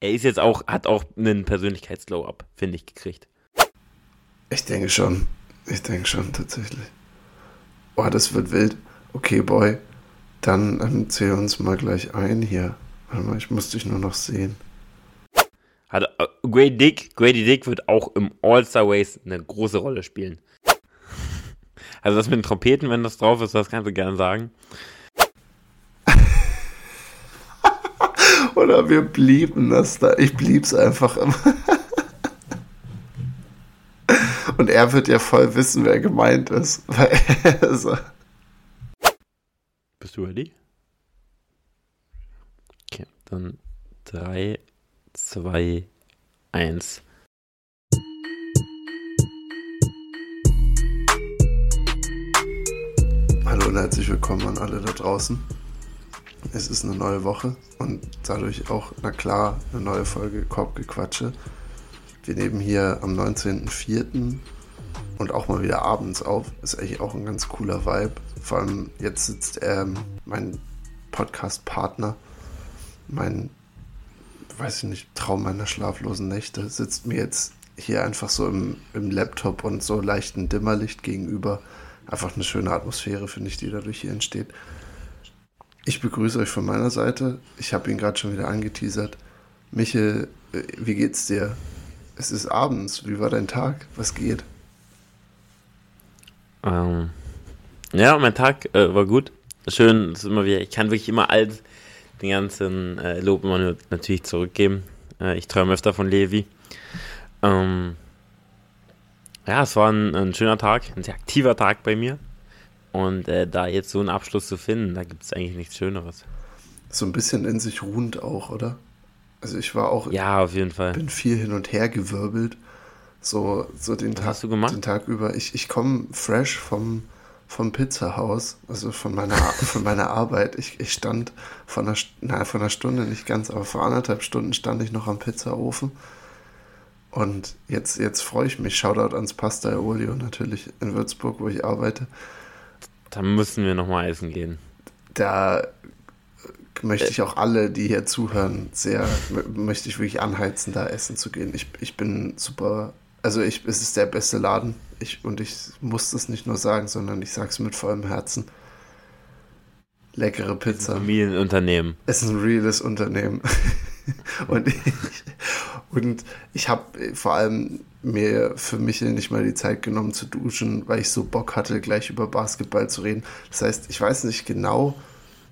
er ist jetzt auch, hat auch einen Persönlichkeits-Glow-Up, finde ich, gekriegt. Ich denke schon. Ich denke schon, tatsächlich. Oh, das wird wild. Okay, Boy. Dann ähm, zähl uns mal gleich ein hier. Warte mal, ich muss dich nur noch sehen. Hat, äh, Grady Dick, Grady Dick wird auch im All-Star Race eine große Rolle spielen. Also das mit den Trompeten, wenn das drauf ist, das kannst du gerne sagen. Oder wir blieben das da. Ich blieb's einfach immer. Und er wird ja voll wissen, wer gemeint ist. also. Bist du ready? Okay, dann 3, 2, 1. Hallo und herzlich willkommen an alle da draußen. Es ist eine neue Woche und dadurch auch, na klar, eine neue Folge Korbgequatsche. Wir nehmen hier am 19.04. und auch mal wieder abends auf. Ist eigentlich auch ein ganz cooler Vibe. Vor allem jetzt sitzt ähm, mein Podcast-Partner, mein, weiß ich nicht, Traum meiner schlaflosen Nächte, sitzt mir jetzt hier einfach so im, im Laptop und so leichten Dimmerlicht gegenüber einfach eine schöne Atmosphäre, finde ich, die dadurch hier entsteht. Ich begrüße euch von meiner Seite. Ich habe ihn gerade schon wieder angeteasert. Michel, äh, wie geht's dir? Es ist abends. Wie war dein Tag? Was geht? Ähm, ja, mein Tag äh, war gut. Schön, ist immer wieder. Ich kann wirklich immer all den ganzen äh, Lob immer natürlich zurückgeben. Äh, ich träume öfter von Levi. Ähm, ja, es war ein, ein, schöner Tag, ein sehr aktiver Tag bei mir. Und äh, da jetzt so einen Abschluss zu finden, da gibt es eigentlich nichts Schöneres. So ein bisschen in sich ruhend auch, oder? Also ich war auch. Ja, auf jeden Fall. Bin viel hin und her gewirbelt. So, so den, Was Tag, hast du gemacht? den Tag über. Ich, ich komme fresh vom, vom Pizzahaus, also von meiner, von meiner Arbeit. Ich, ich stand von einer, na, von einer Stunde nicht ganz, aber vor anderthalb Stunden stand ich noch am Pizzaofen und jetzt, jetzt freue ich mich. Shoutout ans Pasta Olio natürlich in Würzburg, wo ich arbeite. Da müssen wir nochmal essen gehen. Da möchte ich auch alle, die hier zuhören, sehr, möchte ich wirklich anheizen, da essen zu gehen. Ich, ich bin super, also ich, es ist der beste Laden. Ich, und ich muss das nicht nur sagen, sondern ich sage es mit vollem Herzen. Leckere Pizza. Familienunternehmen. Es ist ein reales Unternehmen. und ich, und ich habe vor allem mir für mich nicht mal die Zeit genommen zu duschen, weil ich so Bock hatte, gleich über Basketball zu reden. Das heißt, ich weiß nicht genau,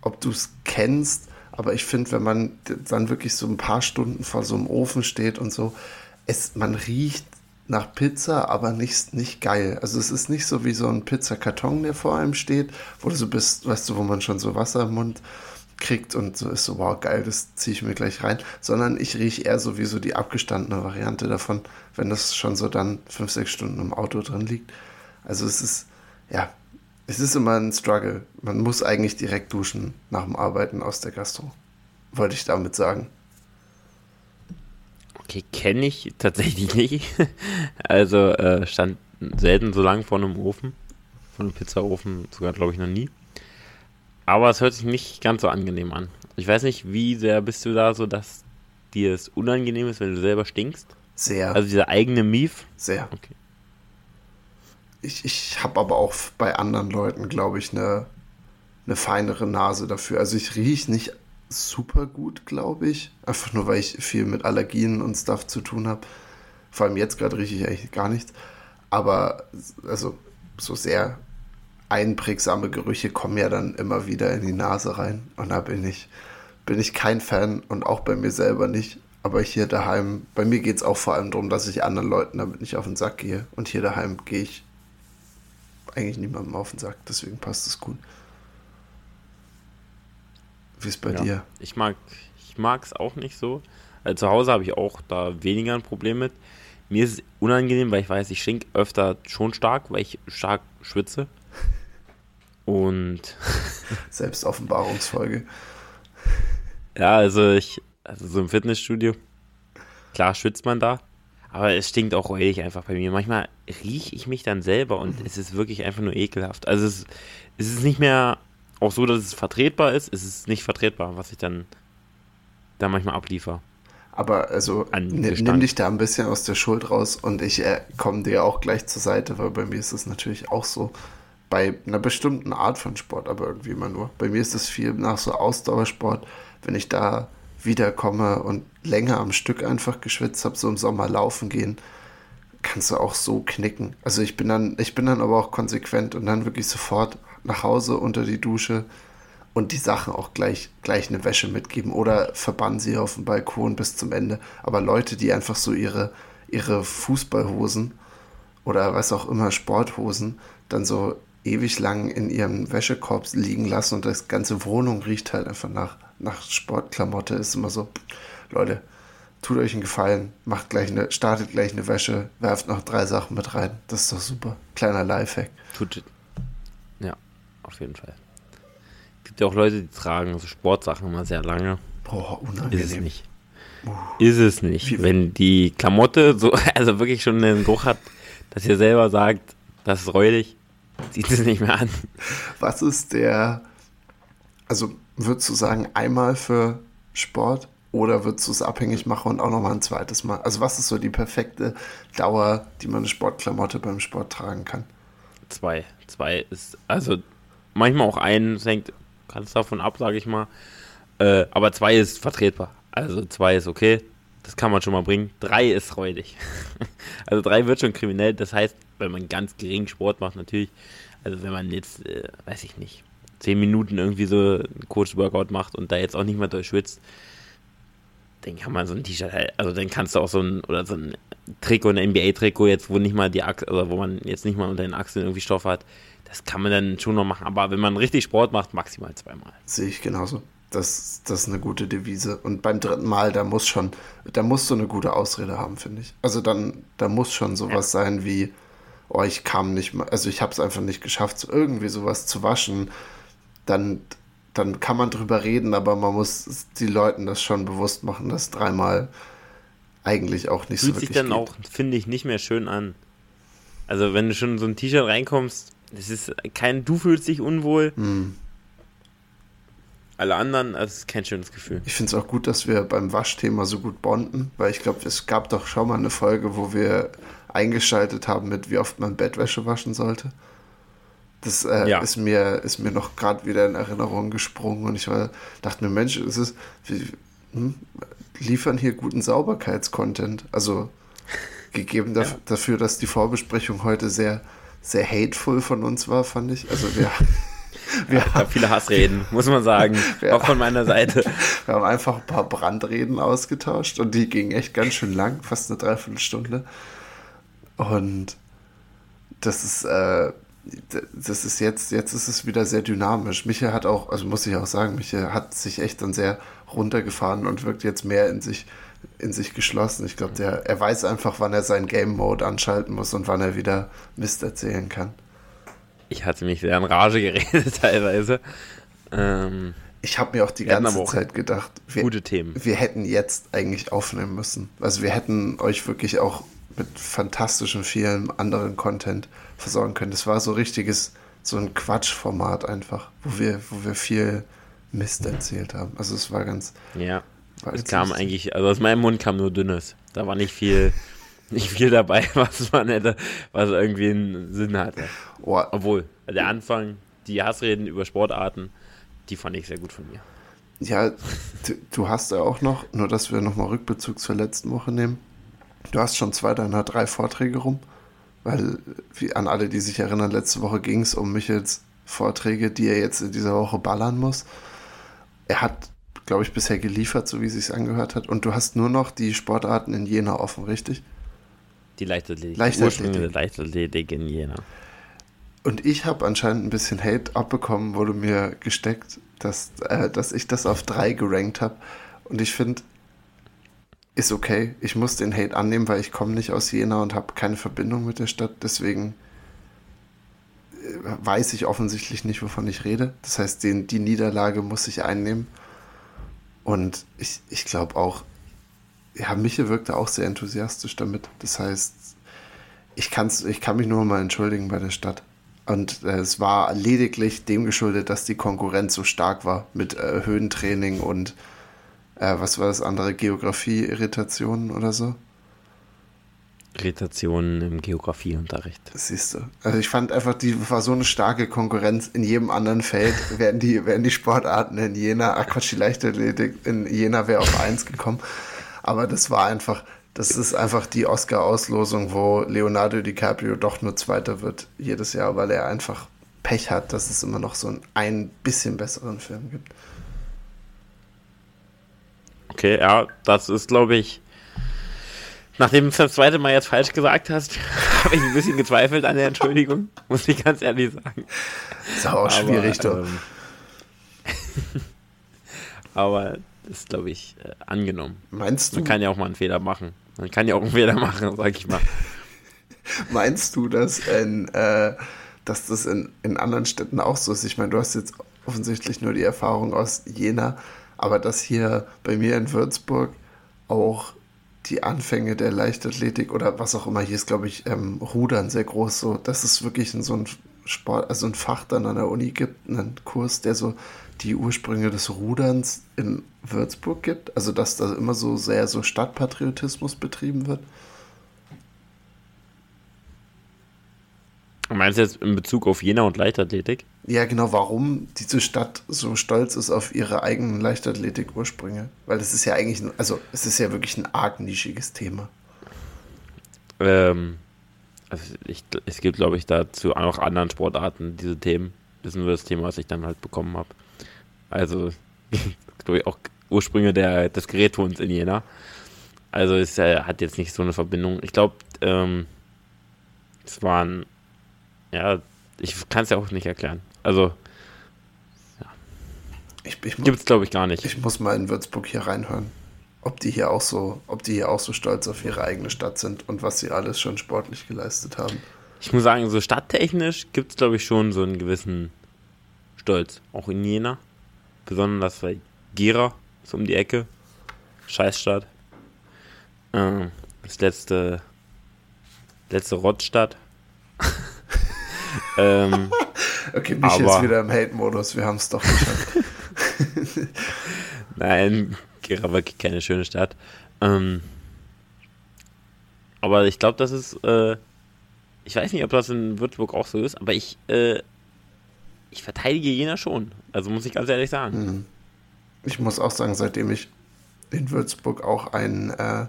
ob du es kennst, aber ich finde, wenn man dann wirklich so ein paar Stunden vor so einem Ofen steht und so, es, man riecht nach Pizza, aber nicht, nicht geil. Also es ist nicht so wie so ein Pizzakarton, der vor einem steht, wo du so bist, weißt du, wo man schon so Wasser im Mund kriegt und so ist so, wow, geil, das ziehe ich mir gleich rein, sondern ich rieche eher so wie so die abgestandene Variante davon, wenn das schon so dann fünf, sechs Stunden im Auto drin liegt. Also es ist, ja, es ist immer ein Struggle. Man muss eigentlich direkt duschen nach dem Arbeiten aus der Gastro. Wollte ich damit sagen. Okay, kenne ich tatsächlich nicht. Also äh, stand selten so lang vor einem Ofen. Vor einem Pizzaofen sogar, glaube ich, noch nie. Aber es hört sich nicht ganz so angenehm an. Ich weiß nicht, wie sehr bist du da so, dass dir es unangenehm ist, wenn du selber stinkst? Sehr. Also dieser eigene Mief? Sehr. Okay. Ich, ich habe aber auch bei anderen Leuten, glaube ich, eine, eine feinere Nase dafür. Also ich rieche nicht super gut, glaube ich. Einfach nur, weil ich viel mit Allergien und Stuff zu tun habe. Vor allem jetzt gerade rieche ich eigentlich gar nichts. Aber also so sehr einprägsame Gerüche kommen ja dann immer wieder in die Nase rein. Und da bin ich, bin ich kein Fan und auch bei mir selber nicht. Aber hier daheim, bei mir geht es auch vor allem darum, dass ich anderen Leuten damit nicht auf den Sack gehe. Und hier daheim gehe ich eigentlich niemandem auf den Sack. Deswegen passt es gut. Wie ist bei ja, dir? Ich mag es auch nicht so. Also zu Hause habe ich auch da weniger ein Problem mit. Mir ist es unangenehm, weil ich weiß, ich schink öfter schon stark, weil ich stark schwitze. Und. Selbstoffenbarungsfolge. Ja, also ich, also so im Fitnessstudio, klar schwitzt man da, aber es stinkt auch räudig einfach bei mir. Manchmal rieche ich mich dann selber und es ist wirklich einfach nur ekelhaft. Also es, es ist nicht mehr auch so, dass es vertretbar ist, es ist nicht vertretbar, was ich dann da manchmal abliefer. Aber also nimm dich da ein bisschen aus der Schuld raus und ich äh, komme dir auch gleich zur Seite, weil bei mir ist es natürlich auch so. Bei einer bestimmten Art von Sport, aber irgendwie immer nur. Bei mir ist es viel nach so Ausdauersport, wenn ich da wiederkomme und länger am Stück einfach geschwitzt habe, so im Sommer laufen gehen, kannst du auch so knicken. Also ich bin dann, ich bin dann aber auch konsequent und dann wirklich sofort nach Hause unter die Dusche und die Sachen auch gleich, gleich eine Wäsche mitgeben oder verbannen sie auf dem Balkon bis zum Ende. Aber Leute, die einfach so ihre, ihre Fußballhosen oder was auch immer, Sporthosen, dann so ewig lang in ihrem Wäschekorb liegen lassen und das ganze Wohnung riecht halt einfach nach, nach Sportklamotte, ist immer so, Leute, tut euch einen Gefallen, macht gleich eine, startet gleich eine Wäsche, werft noch drei Sachen mit rein. Das ist doch super. Kleiner Lifehack. Tut, ja, auf jeden Fall. Es gibt ja auch Leute, die tragen so Sportsachen immer sehr lange. Boah, unangenehm. Ist es nicht. Ist es nicht. Wie, Wenn die Klamotte so, also wirklich schon einen Geruch hat, dass ihr selber sagt, das ist räudig, zieht es nicht mehr an. Was ist der, also würdest du sagen, einmal für Sport oder würdest du es abhängig machen und auch nochmal ein zweites Mal? Also was ist so die perfekte Dauer, die man eine Sportklamotte beim Sport tragen kann? Zwei. Zwei ist, also manchmal auch ein, es hängt ganz davon ab, sage ich mal. Äh, aber zwei ist vertretbar. Also zwei ist okay, das kann man schon mal bringen. Drei ist räudig. also drei wird schon kriminell. Das heißt, wenn man ganz gering Sport macht, natürlich. Also wenn man jetzt, äh, weiß ich nicht, zehn Minuten irgendwie so ein Coach-Workout macht und da jetzt auch nicht mehr durchschwitzt, dann kann man so ein T-Shirt halt, also dann kannst du auch so ein, oder so ein Trikot, ein NBA-Trikot jetzt, wo nicht mal die Achse, also wo man jetzt nicht mal unter den Achseln irgendwie Stoff hat, das kann man dann schon noch machen. Aber wenn man richtig Sport macht, maximal zweimal. Sehe ich genauso. Das, das ist eine gute Devise. Und beim dritten Mal, da muss schon, da musst du eine gute Ausrede haben, finde ich. Also dann, da muss schon sowas ja. sein wie, oh, ich kam nicht mal, also ich habe es einfach nicht geschafft, so irgendwie sowas zu waschen. Dann, dann kann man drüber reden, aber man muss die Leuten das schon bewusst machen, dass dreimal eigentlich auch nicht Fühlt so wirklich sich dann geht. auch, finde ich, nicht mehr schön an. Also wenn du schon in so ein T-Shirt reinkommst, das ist kein, du fühlst dich unwohl. Hm. Alle anderen, das ist kein schönes Gefühl. Ich finde es auch gut, dass wir beim Waschthema so gut bonden, weil ich glaube, es gab doch schon mal eine Folge, wo wir eingeschaltet haben mit, wie oft man Bettwäsche waschen sollte. Das äh, ja. ist, mir, ist mir noch gerade wieder in Erinnerung gesprungen und ich war, dachte mir, Mensch, ist es, wir hm, liefern hier guten Sauberkeitscontent. Also gegeben ja. dafür, dass die Vorbesprechung heute sehr, sehr hateful von uns war, fand ich. Also wir. wir ja, haben viele Hassreden, muss man sagen. Auch von meiner Seite. Wir haben einfach ein paar Brandreden ausgetauscht und die gingen echt ganz schön lang, fast eine Dreiviertelstunde. Und das ist, äh, das ist jetzt, jetzt ist es wieder sehr dynamisch. Michael hat auch, also muss ich auch sagen, Michael hat sich echt dann sehr runtergefahren und wirkt jetzt mehr in sich, in sich geschlossen. Ich glaube, der, er weiß einfach, wann er seinen Game Mode anschalten muss und wann er wieder Mist erzählen kann. Ich hatte mich sehr in Rage geredet teilweise. Ähm, ich habe mir auch die ganze Zeit gedacht, wir, gute Themen. wir hätten jetzt eigentlich aufnehmen müssen. Also wir hätten euch wirklich auch mit fantastischem vielen anderen Content versorgen können. Das war so richtiges, so ein Quatschformat einfach, wo wir, wo wir viel Mist erzählt haben. Also es war ganz. Ja. War es kam lustig. eigentlich, also aus meinem Mund kam nur Dünnes. Da war nicht viel, nicht viel dabei, was man hätte, was irgendwie einen Sinn hatte. Oh. Obwohl, der Anfang, die Hassreden über Sportarten, die fand ich sehr gut von mir. Ja, du, du hast ja auch noch, nur dass wir nochmal Rückbezug zur letzten Woche nehmen. Du hast schon zwei deiner drei Vorträge rum, weil wie an alle, die sich erinnern, letzte Woche ging es um Michels Vorträge, die er jetzt in dieser Woche ballern muss. Er hat, glaube ich, bisher geliefert, so wie es sich angehört hat. Und du hast nur noch die Sportarten in Jena offen, richtig? Die Leichtathletik. Leichtathletik. Leichtathletik in Jena. Und ich habe anscheinend ein bisschen Hate abbekommen, wurde mir gesteckt, dass, äh, dass ich das auf drei gerankt habe. Und ich finde, ist okay. Ich muss den Hate annehmen, weil ich komme nicht aus Jena und habe keine Verbindung mit der Stadt. Deswegen äh, weiß ich offensichtlich nicht, wovon ich rede. Das heißt, den, die Niederlage muss ich einnehmen. Und ich, ich glaube auch, ja, Miche wirkte auch sehr enthusiastisch damit. Das heißt, ich, kann's, ich kann mich nur mal entschuldigen bei der Stadt. Und äh, es war lediglich dem geschuldet, dass die Konkurrenz so stark war mit äh, Höhentraining und äh, was war das andere? Geografie-Irritationen oder so? Irritationen im Geografieunterricht. Siehst du. Also ich fand einfach, die war so eine starke Konkurrenz. In jedem anderen Feld wären die, wären die Sportarten in Jena, ach Quatsch, die Leichtathletik in Jena wäre auf eins gekommen. Aber das war einfach, das ist einfach die Oscar-Auslosung, wo Leonardo DiCaprio doch nur Zweiter wird jedes Jahr, weil er einfach Pech hat, dass es immer noch so einen ein bisschen besseren Film gibt. Okay, ja, das ist, glaube ich, nachdem du es das zweite Mal jetzt falsch gesagt hast, habe ich ein bisschen gezweifelt an der Entschuldigung, muss ich ganz ehrlich sagen. Ist auch schwierig, doch. Ähm, aber ist, glaube ich, äh, angenommen. Meinst du? Man kann ja auch mal einen Fehler machen. Man kann ja auch einen Fehler machen, sag ich mal. Meinst du, dass, in, äh, dass das in, in anderen Städten auch so ist? Ich meine, du hast jetzt offensichtlich nur die Erfahrung aus Jena, aber dass hier bei mir in Würzburg auch die Anfänge der Leichtathletik oder was auch immer, hier ist, glaube ich, ähm, Rudern sehr groß, so, dass es wirklich in so ein Sport, also ein Fach dann an der Uni gibt, einen Kurs, der so die Ursprünge des Ruderns in Würzburg gibt, also dass da immer so sehr so Stadtpatriotismus betrieben wird. Meinst du jetzt in Bezug auf Jena und Leichtathletik? Ja, genau, warum diese Stadt so stolz ist auf ihre eigenen Leichtathletik-Ursprünge. Weil es ist ja eigentlich, ein, also es ist ja wirklich ein arg nischiges Thema. Ähm, also ich, es gibt, glaube ich, dazu auch anderen Sportarten diese Themen. Das ist nur das Thema, was ich dann halt bekommen habe. Also, glaube ich, auch Ursprünge der, des Gerättons in Jena. Also es äh, hat jetzt nicht so eine Verbindung. Ich glaube, ähm, es waren ja, ich kann es ja auch nicht erklären. Also, ja. Ich, ich Gibt es, glaube ich, gar nicht. Ich muss mal in Würzburg hier reinhören. Ob die hier auch so, ob die hier auch so stolz auf ihre eigene Stadt sind und was sie alles schon sportlich geleistet haben. Ich muss sagen, so stadttechnisch gibt es, glaube ich, schon so einen gewissen Stolz. Auch in Jena. Besonders bei Gera, so um die Ecke. Scheißstadt. Ähm, das letzte, letzte Rottstadt. ähm, okay, mich aber, jetzt wieder im Hate-Modus, wir haben es doch geschafft. Nein, Gera wirklich keine schöne Stadt. Ähm, aber ich glaube, das ist, äh, ich weiß nicht, ob das in Würzburg auch so ist, aber ich, äh, ich verteidige Jena schon. Also muss ich ganz ehrlich sagen. Mhm. Ich muss auch sagen, seitdem ich in Würzburg auch ein, äh,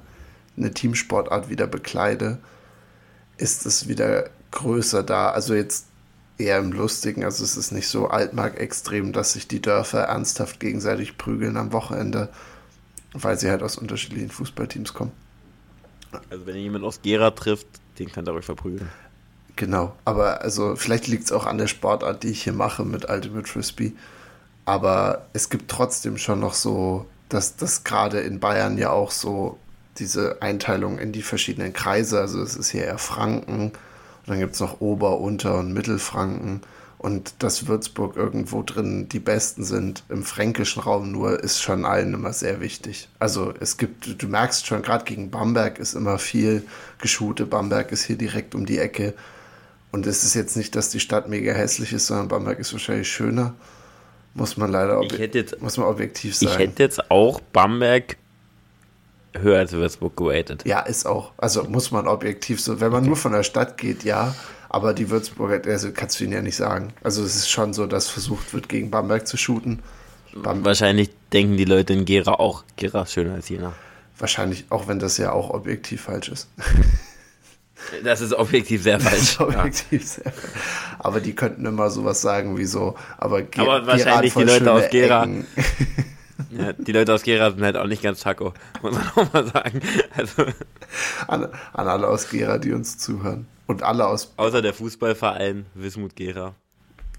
eine Teamsportart wieder bekleide, ist es wieder größer da. Also jetzt eher im Lustigen. Also es ist nicht so altmark-extrem, dass sich die Dörfer ernsthaft gegenseitig prügeln am Wochenende, weil sie halt aus unterschiedlichen Fußballteams kommen. Also wenn ihr jemanden aus Gera trifft, den könnt ihr euch verprügeln. Genau, aber also vielleicht liegt es auch an der Sportart, die ich hier mache mit Ultimate Frisbee. Aber es gibt trotzdem schon noch so, dass das gerade in Bayern ja auch so diese Einteilung in die verschiedenen Kreise, also es ist hier eher Franken, und dann gibt es noch Ober-, Unter- und Mittelfranken. Und dass Würzburg irgendwo drin die Besten sind im fränkischen Raum nur, ist schon allen immer sehr wichtig. Also es gibt, du merkst schon, gerade gegen Bamberg ist immer viel Geschute. Bamberg ist hier direkt um die Ecke. Und es ist jetzt nicht, dass die Stadt mega hässlich ist, sondern Bamberg ist wahrscheinlich schöner. Muss man leider jetzt, muss man objektiv sagen. Ich hätte jetzt auch Bamberg höher als Würzburg geratet. Ja, ist auch. Also muss man objektiv so, wenn man okay. nur von der Stadt geht, ja. Aber die Würzburger, also kannst du ihnen ja nicht sagen. Also es ist schon so, dass versucht wird, gegen Bamberg zu shooten. Bamberg. Wahrscheinlich denken die Leute in Gera auch, Gera ist schöner als Jena. Wahrscheinlich, auch wenn das ja auch objektiv falsch ist. Das ist objektiv sehr falsch. objektiv ja. sehr. Aber die könnten immer sowas sagen wie so, aber, Ge aber wahrscheinlich die Leute aus Gera. Ja, die Leute aus Gera sind halt auch nicht ganz Taco, muss man auch mal sagen. Also, an, an alle aus Gera, die uns zuhören. Und alle aus. Außer der Fußballverein Wismut Gera.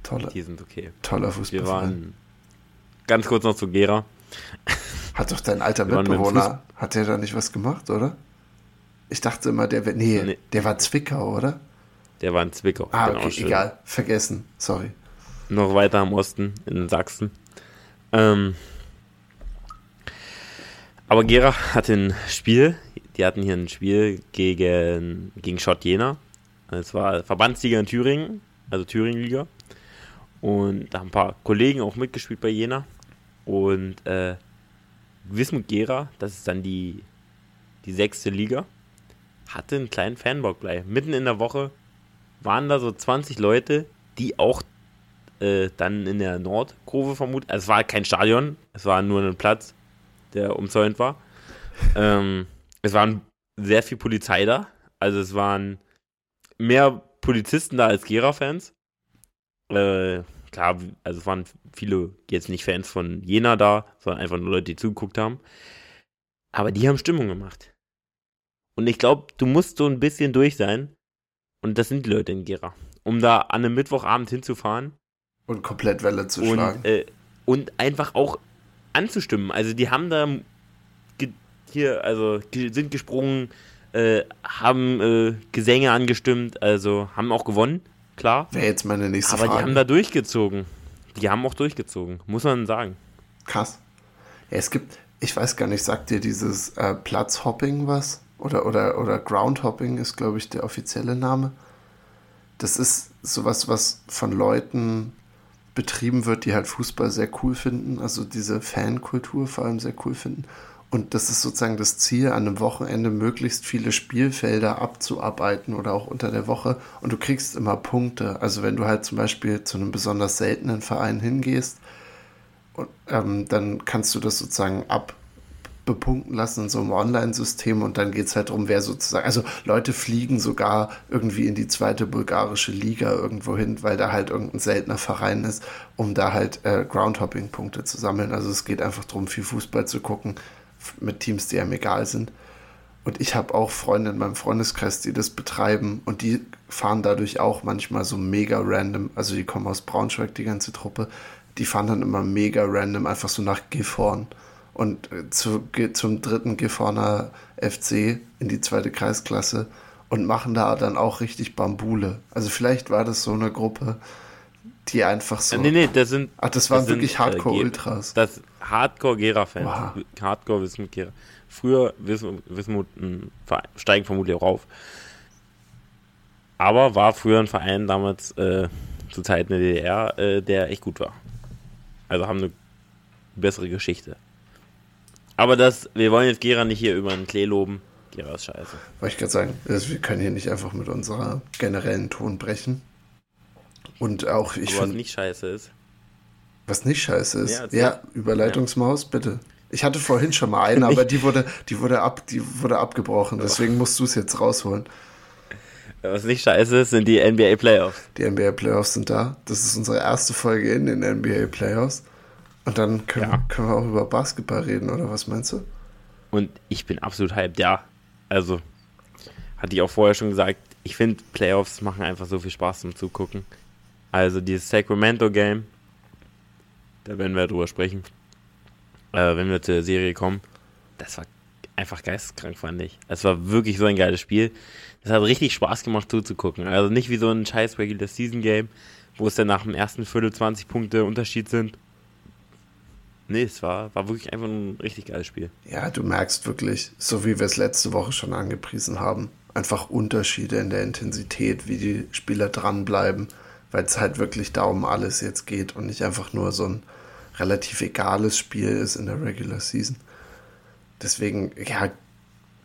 Toller. Die sind okay. Toller Fußballverein. Wir waren ganz kurz noch zu Gera. Hat doch dein alter Mitbewohner, hat der da nicht was gemacht, oder? Ich dachte immer, der, nee, nee. der war Zwickau, oder? Der war in Zwickau. Ah, genau, okay, egal. Vergessen. Sorry. Noch weiter im Osten, in Sachsen. Ähm, aber Gera hatte ein Spiel, die hatten hier ein Spiel gegen, gegen Schott Jena. Es war Verbandsliga in Thüringen, also Thüringen-Liga. Und da haben ein paar Kollegen auch mitgespielt bei Jena. Und äh, Wismut Gera, das ist dann die, die sechste Liga, hatte einen kleinen Fanbock bei. Mitten in der Woche waren da so 20 Leute, die auch äh, dann in der Nordkurve vermutlich, also es war kein Stadion, es war nur ein Platz, der umzäunt war. Ähm, es waren sehr viel Polizei da, also es waren mehr Polizisten da als Gera-Fans. Äh, klar, also es waren viele jetzt nicht Fans von Jena da, sondern einfach nur Leute, die zugeguckt haben. Aber die haben Stimmung gemacht. Und ich glaube, du musst so ein bisschen durch sein. Und das sind die Leute in Gera. Um da an einem Mittwochabend hinzufahren. Und komplett Welle zu und, schlagen. Äh, und einfach auch anzustimmen. Also die haben da hier, also sind gesprungen, äh, haben äh, Gesänge angestimmt, also haben auch gewonnen, klar. Wäre jetzt meine nächste Aber Frage. die haben da durchgezogen. Die haben auch durchgezogen, muss man sagen. Krass. Ja, es gibt, ich weiß gar nicht, sagt dir dieses äh, Platzhopping was? Oder, oder, oder Groundhopping ist, glaube ich, der offizielle Name. Das ist sowas, was von Leuten betrieben wird, die halt Fußball sehr cool finden, also diese Fankultur vor allem sehr cool finden. Und das ist sozusagen das Ziel, an einem Wochenende möglichst viele Spielfelder abzuarbeiten oder auch unter der Woche. Und du kriegst immer Punkte. Also wenn du halt zum Beispiel zu einem besonders seltenen Verein hingehst, und, ähm, dann kannst du das sozusagen abbepunkten lassen in so einem Online-System und dann geht es halt darum, wer sozusagen, also Leute fliegen sogar irgendwie in die zweite bulgarische Liga irgendwo hin, weil da halt irgendein seltener Verein ist, um da halt äh, Groundhopping-Punkte zu sammeln. Also es geht einfach darum, viel Fußball zu gucken mit Teams, die einem egal sind. Und ich habe auch Freunde in meinem Freundeskreis, die das betreiben und die fahren dadurch auch manchmal so mega random, also die kommen aus Braunschweig, die ganze Truppe, die fahren dann immer mega random einfach so nach Gifhorn und äh, zu, zum dritten Gifhorner FC in die zweite Kreisklasse und machen da dann auch richtig Bambule. Also vielleicht war das so eine Gruppe, die einfach so. Nee, nee, das sind. Ach, das waren das wirklich äh, Hardcore-Ultras. Das Hardcore-Gera-Fans. Wow. Hardcore Wismut Gera. Früher Wismut, Verein, steigen vermutlich auch auf. Aber war früher ein Verein damals äh, zu Zeiten der DDR, äh, der echt gut war. Also haben eine bessere Geschichte. Aber das, wir wollen jetzt Gera nicht hier über den Klee loben. Gera ist scheiße. Wollte ich gerade sagen, also wir können hier nicht einfach mit unserer generellen Ton brechen. Und auch, ich Aber was nicht scheiße ist. was nicht scheiße ist. Ja, Ja. Überleitungsmaus, bitte. Ich hatte vorhin schon mal eine, aber die wurde, die wurde, ab, die wurde abgebrochen. Deswegen musst du es jetzt rausholen. Was nicht scheiße ist, sind die NBA Playoffs. Die NBA Playoffs sind da. Das ist unsere erste Folge in den NBA Playoffs. Und dann können, Ja. können wir auch über Basketball reden, oder was meinst du? Und ich bin absolut hyped, ja. Also, hatte ich auch vorher schon gesagt, ich finde Playoffs machen einfach so viel Spaß zum Zugucken. Also dieses Sacramento-Game, da werden wir drüber sprechen, äh, wenn wir zur Serie kommen, das war einfach geisteskrank, fand ich. Es war wirklich so ein geiles Spiel. Das hat richtig Spaß gemacht zuzugucken. Also nicht wie so ein scheiß Regular Season Game, wo es dann nach dem ersten Viertel 20 Punkte Unterschied sind. Nee, es war, war wirklich einfach ein richtig geiles Spiel. Ja, du merkst wirklich, so wie wir es letzte Woche schon angepriesen haben, einfach Unterschiede in der Intensität, wie die Spieler dranbleiben, weil es halt wirklich da um alles jetzt geht und nicht einfach nur so ein relativ egales Spiel ist in der Regular Season. Deswegen, ja,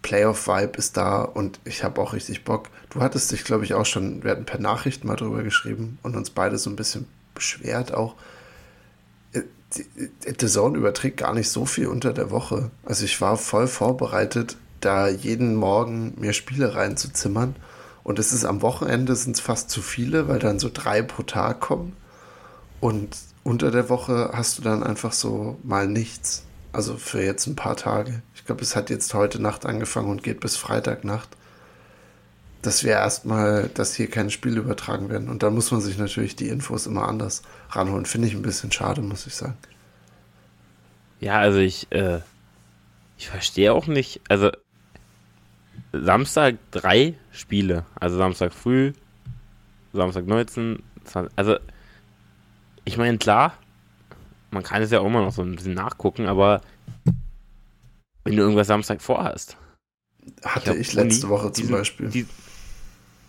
Playoff-Vibe ist da und ich habe auch richtig Bock. Du hattest dich, glaube ich, auch schon, wir hatten per Nachricht mal drüber geschrieben und uns beide so ein bisschen beschwert auch. The Zone überträgt gar nicht so viel unter der Woche. Also ich war voll vorbereitet, da jeden Morgen mir Spiele reinzuzimmern. Und es ist am Wochenende sind es fast zu viele, weil dann so drei pro Tag kommen. Und unter der Woche hast du dann einfach so mal nichts. Also für jetzt ein paar Tage. Ich glaube, es hat jetzt heute Nacht angefangen und geht bis Freitagnacht. Dass wir erstmal, dass hier keine Spiele übertragen werden. Und dann muss man sich natürlich die Infos immer anders ranholen. Finde ich ein bisschen schade, muss ich sagen. Ja, also ich, äh, ich verstehe auch nicht, also Samstag drei Spiele, also Samstag früh, Samstag 19, 20, also ich meine, klar, man kann es ja auch immer noch so ein bisschen nachgucken, aber wenn du irgendwas Samstag vorhast. Hatte hab ich, letzte Woche zum diese- Beispiel. Die,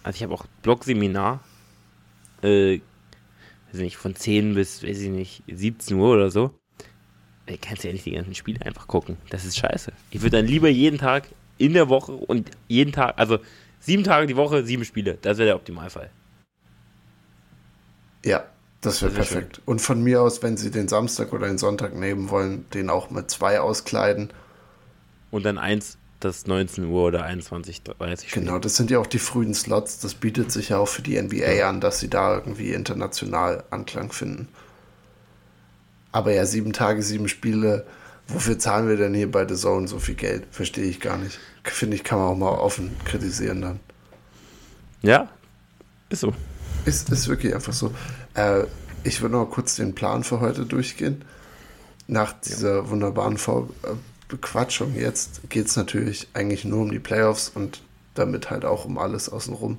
also ich habe auch Blogseminar, äh, weiß nicht, von 10 bis, weiß ich nicht, 17 Uhr oder so. ich kann ja nicht die ganzen Spiele einfach gucken. Das ist scheiße. Ich würde dann lieber jeden Tag in der Woche und jeden Tag, also sieben Tage die Woche, sieben Spiele. Das wäre der Optimalfall. Ja, das wäre perfekt. Schön. Und von mir aus, wenn Sie den Samstag oder den Sonntag nehmen wollen, den auch mit zwei auskleiden. Und dann eins, das 19 Uhr oder 21, 30 Genau, das sind ja auch die frühen Slots. Das bietet sich ja auch für die NBA ja. an, dass sie da irgendwie international Anklang finden. Aber ja, sieben Tage, sieben Spiele. Wofür zahlen wir denn hier bei The Zone so viel Geld? Verstehe ich gar nicht. Finde ich, kann man auch mal offen kritisieren dann. Ja, ist so. Ist, ist wirklich einfach so. Äh, ich würde noch kurz den Plan für heute durchgehen. Nach dieser ja. wunderbaren Vor Bequatschung jetzt geht es natürlich eigentlich nur um die Playoffs und damit halt auch um alles außenrum.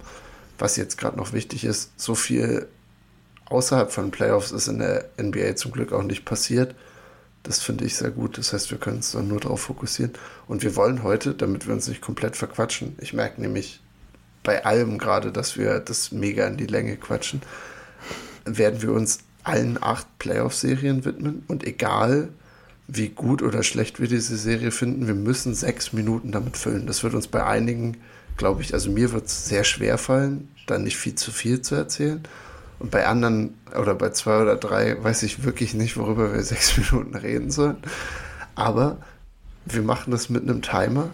Was jetzt gerade noch wichtig ist, so viel außerhalb von Playoffs ist in der NBA zum Glück auch nicht passiert. Das finde ich sehr gut. Das heißt, wir können uns dann nur darauf fokussieren. Und wir wollen heute, damit wir uns nicht komplett verquatschen, ich merke nämlich bei allem gerade, dass wir das mega in die Länge quatschen, werden wir uns allen acht Playoff-Serien widmen. Und egal, wie gut oder schlecht wir diese Serie finden, wir müssen sechs Minuten damit füllen. Das wird uns bei einigen, glaube ich, also mir wird es sehr schwer fallen, dann nicht viel zu viel zu erzählen. Und bei anderen oder bei zwei oder drei weiß ich wirklich nicht, worüber wir sechs Minuten reden sollen. Aber wir machen das mit einem Timer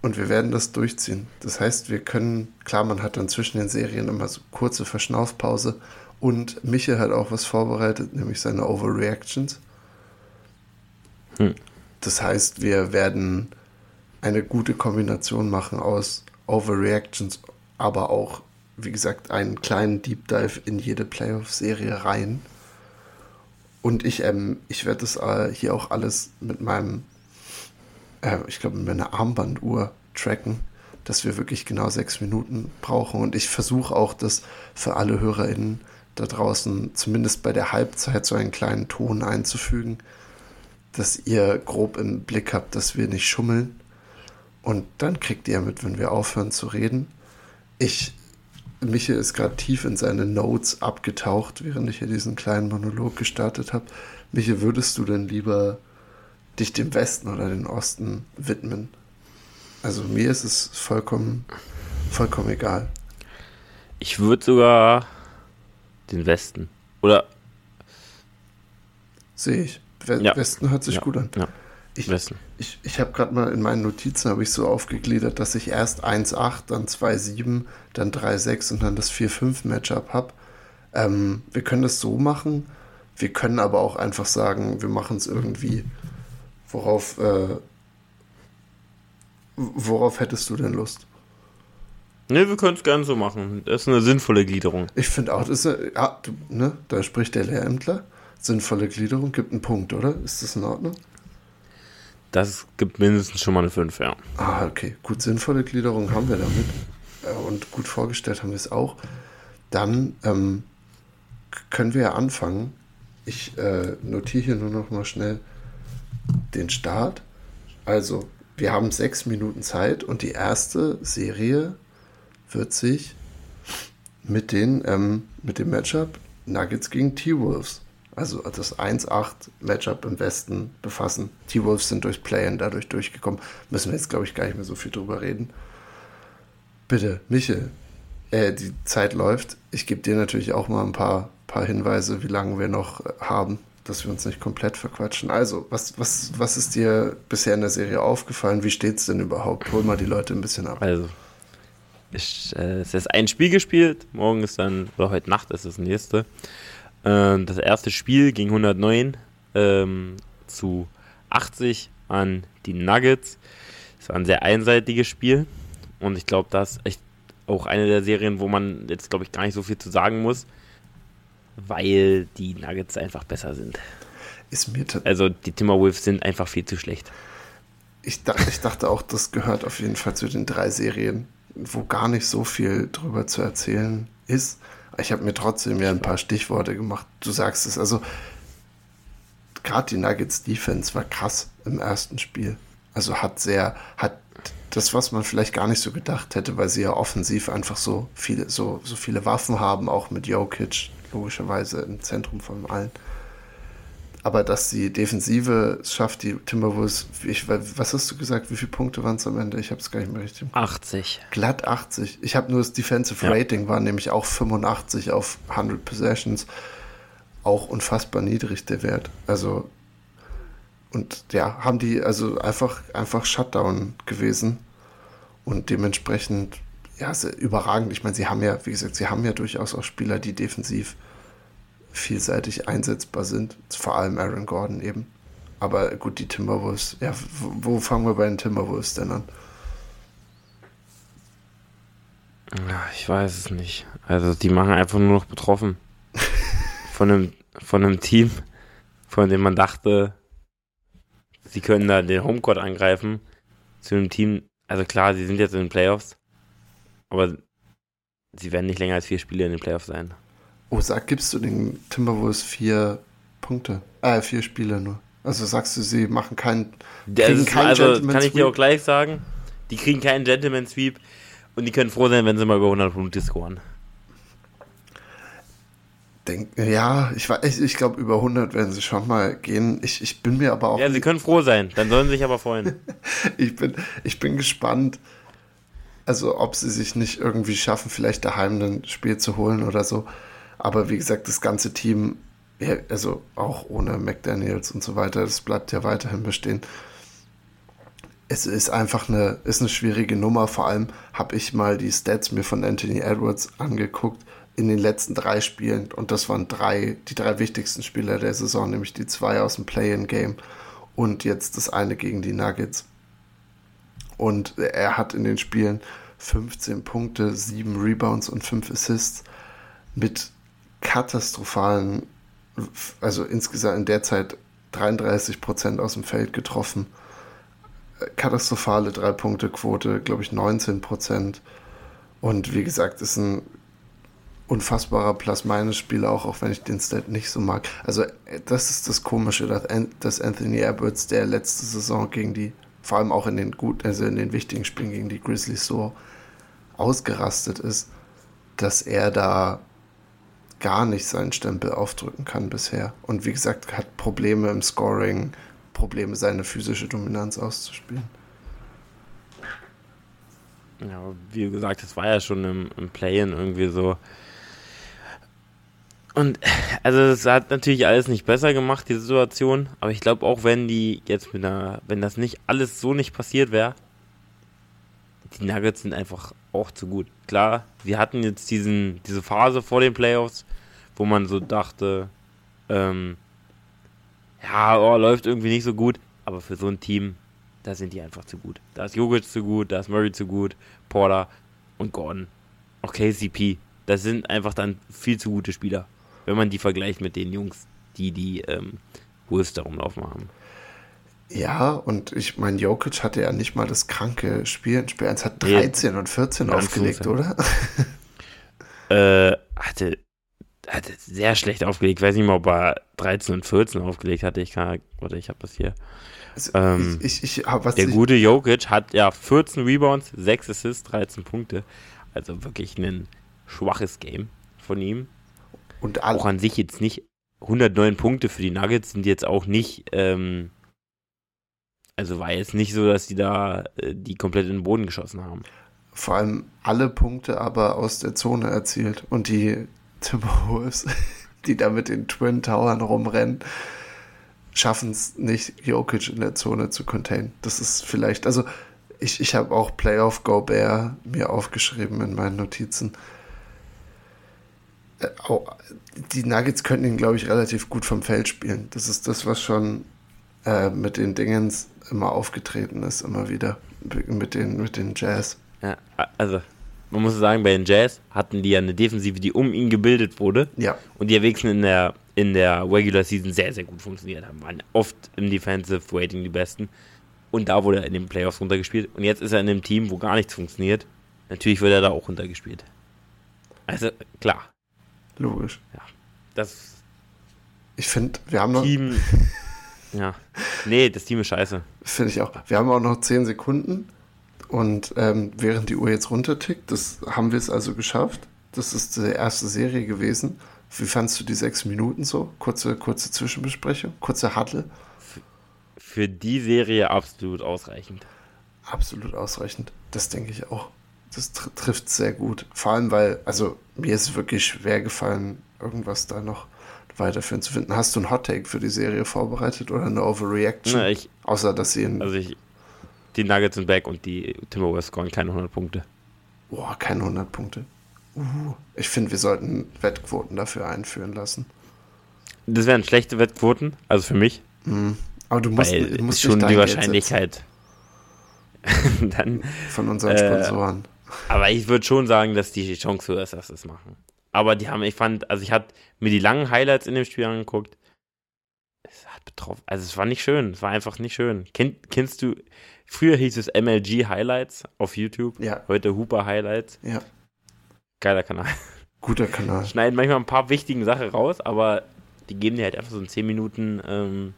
und wir werden das durchziehen. Das heißt, wir können, klar, man hat dann zwischen den Serien immer so kurze Verschnaufpause und Michael hat auch was vorbereitet, nämlich seine Overreactions. Hm. Das heißt, wir werden eine gute Kombination machen aus Overreactions, aber auch wie gesagt, einen kleinen Deep Dive in jede Playoff-Serie rein. Und ich, ähm, ich werde das äh, hier auch alles mit meinem, äh, ich glaube, mit meiner Armbanduhr tracken, dass wir wirklich genau sechs Minuten brauchen. Und ich versuche auch, das für alle HörerInnen da draußen zumindest bei der Halbzeit so einen kleinen Ton einzufügen, dass ihr grob im Blick habt, dass wir nicht schummeln. Und dann kriegt ihr mit, wenn wir aufhören zu reden. Ich Michael ist gerade tief in seine Notes abgetaucht, während ich hier diesen kleinen Monolog gestartet habe. Michael, würdest du denn lieber dich dem Westen oder dem Osten widmen? Also mir ist es vollkommen, vollkommen egal. Ich würde sogar den Westen. Oder. Sehe ich. Ja. Westen hört sich ja. gut an. Ja. Ich, Westen. ich, ich habe gerade mal in meinen Notizen habe ich so aufgegliedert, dass ich erst 1,8, dann 2,7, dann 3,6 und dann das 4,5 Matchup habe. Ähm, wir können das so machen. Wir können aber auch einfach sagen, wir machen es irgendwie. Worauf, äh, worauf hättest du denn Lust? Ne, wir können es gerne so machen. Das ist eine sinnvolle Gliederung. Ich finde auch, das ist eine, ja, du, ne, da spricht der Lehrämtler. Sinnvolle Gliederung gibt einen Punkt, oder? Ist das in Ordnung? Das gibt mindestens schon mal eine 5, ja. Ah, okay. Gut, sinnvolle Gliederung haben wir damit. Äh, und gut vorgestellt haben wir es auch. Dann ähm, können wir ja anfangen. Ich äh, notiere hier nur noch mal schnell den Start. Also, wir haben sechs Minuten Zeit und die erste Serie wird sich mit, den, ähm, mit dem Matchup Nuggets gegen T-Wolves also das 1-8-Matchup im Westen befassen. T-Wolves sind durch Play-In dadurch durchgekommen. Müssen wir jetzt, glaube ich, gar nicht mehr so viel drüber reden. Bitte, Michel, äh, die Zeit läuft. Ich gebe dir natürlich auch mal ein paar, paar Hinweise, wie lange wir noch äh, haben, dass wir uns nicht komplett verquatschen. Also, was, was, was ist dir bisher in der Serie aufgefallen? Wie steht es denn überhaupt? Hol mal die Leute ein bisschen ab. Also, ich, äh, es ist ein Spiel gespielt. Morgen ist dann, oder heute Nacht ist das nächste. Ähm, das erste Spiel ging 109 ähm, zu 80 an die Nuggets. Es war ein sehr einseitiges Spiel und ich glaube, das ist echt auch eine der Serien, wo man jetzt, glaube ich, gar nicht so viel zu sagen muss, weil die Nuggets einfach besser sind. Ist mir also die Timberwolves sind einfach viel zu schlecht. Ich dachte, ich dachte auch, das gehört auf jeden Fall zu den drei Serien, wo gar nicht so viel drüber zu erzählen ist. Ich habe mir trotzdem ja ein paar Stichworte gemacht. Du sagst es, also gerade die Nuggets Defense war krass im ersten Spiel. Also hat sehr, hat das, was man vielleicht gar nicht so gedacht hätte, weil sie ja offensiv einfach so viele, so, so viele Waffen haben, auch mit Jokic, logischerweise im Zentrum von allen. Aber dass die Defensive es schafft, die Timberwolves, ich, was hast du gesagt, wie viele Punkte waren es am Ende? Ich habe es gar nicht mehr richtig. 80. Glatt 80. Ich habe nur das Defensive ja. Rating, war nämlich auch 85 auf 100 Possessions. Auch unfassbar niedrig der Wert. Also, und ja, haben die also einfach, einfach Shutdown gewesen. Und dementsprechend, ja, überragend. Ich meine, sie haben ja, wie gesagt, sie haben ja durchaus auch Spieler, die defensiv vielseitig einsetzbar sind. Vor allem Aaron Gordon eben. Aber gut, die Timberwolves, ja, wo fangen wir bei den Timberwolves denn an? Ja, ich weiß es nicht. Also die machen einfach nur noch betroffen. von einem, von einem Team, von dem man dachte, sie können da den Homecourt angreifen. Zu einem Team, also klar, sie sind jetzt in den Playoffs, aber sie werden nicht länger als vier Spiele in den Playoffs sein. Oh, sag, gibst du den Timberwolves vier Punkte? Äh, vier Spiele nur. Also sagst du, sie machen keinen. Kriegen keinen also kann ich dir auch gleich sagen. Die kriegen keinen Gentleman Sweep und die können froh sein, wenn sie mal über 100 Punkte scoren. Denk, ja, ich, ich, ich glaube, über 100 werden sie schon mal gehen. Ich, ich bin mir aber auch. Ja, sie können froh sein, dann sollen sie sich aber freuen. ich, bin, ich bin gespannt, also ob sie sich nicht irgendwie schaffen, vielleicht daheim ein Spiel zu holen oder so. Aber wie gesagt, das ganze Team, also auch ohne McDaniels und so weiter, das bleibt ja weiterhin bestehen. Es ist einfach eine, ist eine schwierige Nummer. Vor allem habe ich mal die Stats mir von Anthony Edwards angeguckt in den letzten drei Spielen. Und das waren drei, die drei wichtigsten Spieler der Saison, nämlich die zwei aus dem Play-in-Game und jetzt das eine gegen die Nuggets. Und er hat in den Spielen 15 Punkte, 7 Rebounds und 5 Assists mit katastrophalen, also insgesamt in der Zeit 33 Prozent aus dem Feld getroffen. Katastrophale Drei-Punkte-Quote, glaube ich 19 Prozent. Und wie gesagt, ist ein unfassbarer Plus-Minus-Spieler, auch, auch wenn ich den Stat nicht so mag. Also, das ist das Komische, dass Anthony Edwards, der letzte Saison gegen die, vor allem auch in den gut, also in den wichtigen Spielen gegen die Grizzlies so ausgerastet ist, dass er da gar nicht seinen Stempel aufdrücken kann bisher. Und wie gesagt, hat Probleme im Scoring, Probleme, seine physische Dominanz auszuspielen. Ja, wie gesagt, das war ja schon im, im Play-In irgendwie so. Und also es hat natürlich alles nicht besser gemacht, die Situation. Aber ich glaube auch, wenn die jetzt mit einer, wenn das nicht alles so nicht passiert wäre, die Nuggets sind einfach auch zu gut. Klar, wir hatten jetzt diesen, diese Phase vor den Playoffs, wo man so dachte, ähm, ja, oh, läuft irgendwie nicht so gut, aber für so ein Team, da sind die einfach zu gut. Da ist Jogic zu gut, da ist Murray zu gut, Porter und Gordon. Auch KCP. Das sind einfach dann viel zu gute Spieler, wenn man die vergleicht mit den Jungs, die die ähm, Wolves da rumlaufen haben. Ja, und ich meine, Jokic hatte ja nicht mal das kranke Spiel. Spiel 1 hat 13 nee. und 14 aufgelegt, oder? äh, hatte hat sehr schlecht aufgelegt. Ich weiß nicht mal, ob er 13 und 14 aufgelegt hatte. Ich kann, oder ich habe das hier. Also, ähm, ich, ich, ich, der gute Jokic hat ja 14 Rebounds, 6 Assists, 13 Punkte. Also wirklich ein schwaches Game von ihm. Und auch an sich jetzt nicht 109 Punkte für die Nuggets sind jetzt auch nicht. Ähm, also war jetzt nicht so, dass die da äh, die komplett in den Boden geschossen haben. Vor allem alle Punkte aber aus der Zone erzielt. Und die Timberwolves, die da mit den Twin Towern rumrennen, schaffen es nicht, Jokic in der Zone zu containen. Das ist vielleicht, also ich, ich habe auch Playoff Gobert mir aufgeschrieben in meinen Notizen. Äh, die Nuggets könnten ihn, glaube ich, relativ gut vom Feld spielen. Das ist das, was schon äh, mit den Dingens immer aufgetreten ist, immer wieder. Mit den, mit den Jazz. Ja, also man muss sagen, bei den Jazz hatten die ja eine Defensive, die um ihn gebildet wurde. Ja. Und die ja wenigstens in der, in der Regular Season sehr, sehr gut funktioniert haben. Waren oft im Defensive Rating die Besten. Und da wurde er in den Playoffs runtergespielt. Und jetzt ist er in einem Team, wo gar nichts funktioniert. Natürlich wird er da auch runtergespielt. Also, klar. Logisch. Ja. Das. Ich finde, wir haben noch. Team. ja. Nee, das Team ist scheiße. Finde ich auch. Wir haben auch noch 10 Sekunden. Und ähm, während die Uhr jetzt runtertickt, das haben wir es also geschafft. Das ist die erste Serie gewesen. Wie fandst du die sechs Minuten so? Kurze, kurze Zwischenbesprechung, kurze Huddle. Für die Serie absolut ausreichend. Absolut ausreichend. Das denke ich auch. Das tr trifft sehr gut. Vor allem, weil, also mir ist wirklich schwer gefallen, irgendwas da noch weiterführen zu finden. Hast du einen Hot Take für die Serie vorbereitet oder eine Overreaction? Na, ich, Außer, dass sie in. also ich, die Nuggets sind back und die Timberwolves scoren keine 100 Punkte. Boah, keine 100 Punkte. Uh, ich finde, wir sollten Wettquoten dafür einführen lassen. Das wären schlechte Wettquoten, also für mich, Mhm. Aber du musst, weil musst schon die Wahrscheinlichkeit. Dann, von unseren Äh, Sponsoren. aber ich würde schon sagen, dass die Chance höher ist, dass sie es machen. Aber die haben, ich fand, also ich hatte mir die langen Highlights in dem Spiel angeguckt. Es hat betroffen, also es war nicht schön, es war einfach nicht schön. Kenn, kennst du, früher hieß es MLG Highlights auf YouTube, Ja, heute Hooper Highlights. ja. Geiler Kanal. Guter Kanal. Schneiden manchmal ein paar wichtigen Sachen raus, aber die geben dir halt einfach so ein 10 Minuten ähm,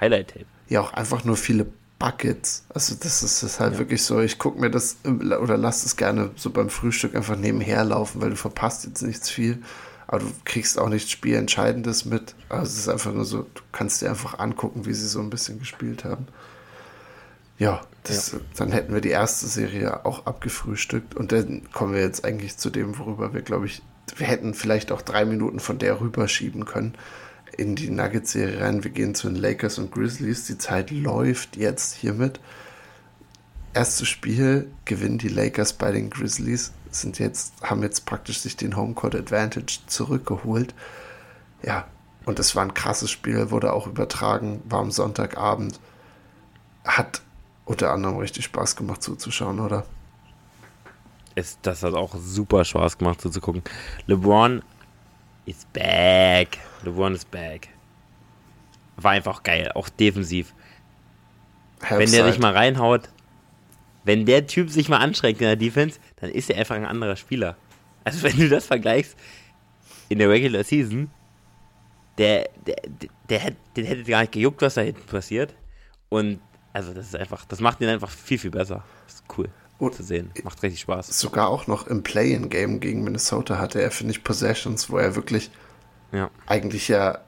Highlight-Tape. Ja, auch einfach nur viele Buckets. Also das ist, das ist halt Ja. wirklich so, ich gucke mir das oder lass es gerne so beim Frühstück einfach nebenher laufen, weil du verpasst jetzt nichts viel, aber du kriegst auch nichts Spielentscheidendes mit. Also es ist einfach nur so, du kannst dir einfach angucken, wie sie so ein bisschen gespielt haben. Ja, das, dann hätten wir die erste Serie auch abgefrühstückt und dann kommen wir jetzt eigentlich zu dem, worüber wir, glaube ich, wir hätten vielleicht auch drei Minuten von der rüberschieben können in die Nuggets-Serie rein. Wir gehen zu den Lakers und Grizzlies. Die Zeit läuft jetzt hiermit. Erstes Spiel gewinnen die Lakers bei den Grizzlies, sind jetzt, haben jetzt praktisch sich den Homecourt Advantage zurückgeholt. Ja, und es war ein krasses Spiel, wurde auch übertragen, war am Sonntagabend. Hat unter anderem richtig Spaß gemacht zuzuschauen, oder? Es, das hat auch super Spaß gemacht so zu gucken. LeBron is back. LeBron is back. War einfach geil, auch defensiv. Wenn der sich mal reinhaut, wenn der Typ sich mal anstrengt in der Defense, dann ist er einfach ein anderer Spieler. Also wenn du das vergleichst in der Regular Season, der, der, der, der hätte, den hätte gar nicht gejuckt, was da hinten passiert. Und also das ist einfach, das macht ihn einfach viel, viel besser. Das ist cool Und- zu sehen. Macht richtig Spaß. sogar auch noch im Play-in-Game gegen Minnesota hatte er, finde ich, Possessions, wo er wirklich Ja. eigentlich ja,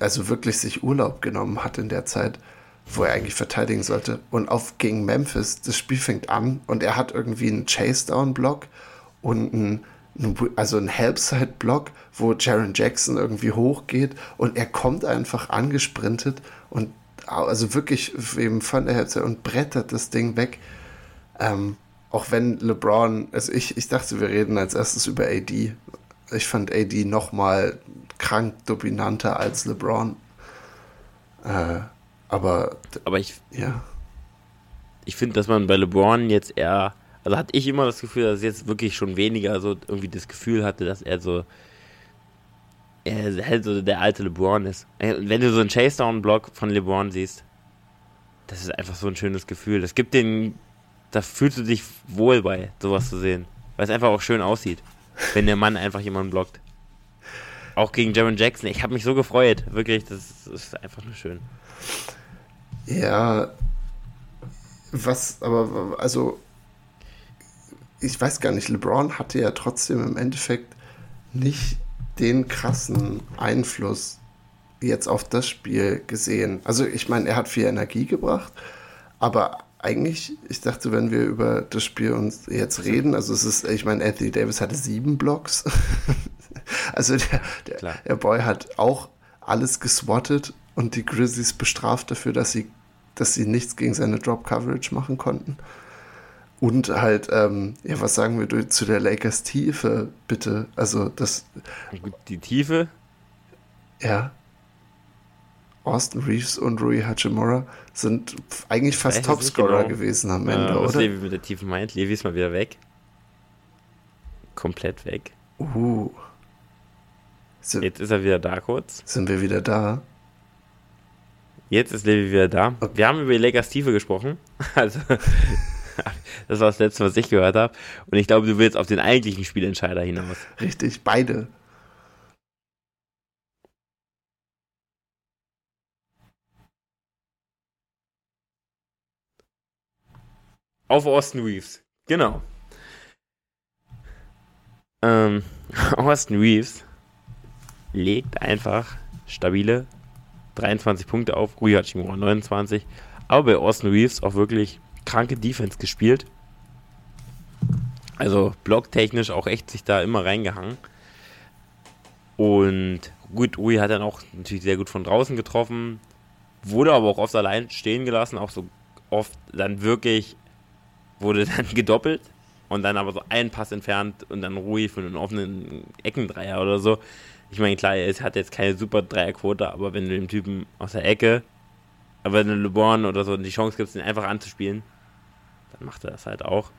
also wirklich sich Urlaub genommen hat in der Zeit, wo er eigentlich verteidigen sollte. Und auf gegen Memphis, das Spiel fängt an und er hat irgendwie einen Chase-Down-Block und einen, einen, also einen Help-Side-Block, wo Jaron Jackson irgendwie hochgeht und er kommt einfach angesprintet und also wirklich eben von der Hälfte und brettert das Ding weg. Ähm, auch wenn LeBron, also ich, ich dachte, wir reden als erstes über AD. Ich fand AD noch mal krank dominanter als LeBron. Äh, aber Aber ich, ja, ich finde, dass man bei LeBron jetzt eher, also hatte ich immer das Gefühl, dass jetzt wirklich schon weniger so irgendwie das Gefühl hatte, dass er so, er halt so der alte LeBron ist. Wenn du so einen Chase-Down-Block von LeBron siehst, das ist einfach so ein schönes Gefühl. Das gibt den, da fühlst du dich wohl bei, sowas zu sehen. Weil es einfach auch schön aussieht, wenn der Mann einfach jemanden blockt. Auch gegen Jaron Jackson. Ich habe mich so gefreut. Wirklich, das ist einfach nur schön. ja, was, aber also ich weiß gar nicht, LeBron hatte ja trotzdem im Endeffekt nicht den krassen Einfluss jetzt auf das Spiel gesehen. Also ich meine, er hat viel Energie gebracht, aber eigentlich, ich dachte, wenn wir über das Spiel uns jetzt reden, also es ist, ich meine, Anthony Davis hatte sieben Blocks. also der, der, der Boy hat auch alles geswattet und die Grizzlies bestraft dafür, dass sie, dass sie nichts gegen seine Drop Coverage machen konnten. Und halt, ähm, ja, was sagen wir zu der Lakers Tiefe, bitte? Also, das, die Tiefe, ja. Austin Reeves und Rui Hachimura sind eigentlich fast Topscorer genau. gewesen am äh, Ende, was oder? Levi mit der Tiefe meint. Levi ist mal wieder weg. Komplett weg. Uh. Sind, Jetzt ist er wieder da kurz. sind wir wieder da? Jetzt ist Levi wieder da. Wir haben über die Lakers Tiefe gesprochen. Also, das war das letzte, was ich gehört habe. Und ich glaube, du willst auf den eigentlichen Spielentscheider hinaus. Richtig, beide. Auf Austin Reeves. Genau. Ähm, Austin Reeves legt einfach stabile 23 Punkte auf. Rui Hachimura 29. Aber bei Austin Reeves auch wirklich kranke Defense gespielt. Also blocktechnisch auch echt sich da immer reingehangen. Und gut, Rui hat dann auch natürlich sehr gut von draußen getroffen. Wurde aber auch oft allein stehen gelassen. Auch so oft dann wirklich wurde dann gedoppelt und dann aber so einen Pass entfernt und dann Rui für einen offenen Eckendreier oder so. Ich meine, klar, er hat jetzt keine super Dreierquote, aber wenn du dem Typen aus der Ecke, aber wenn du LeBron oder so die Chance gibst, ihn einfach anzuspielen, dann macht er das halt auch.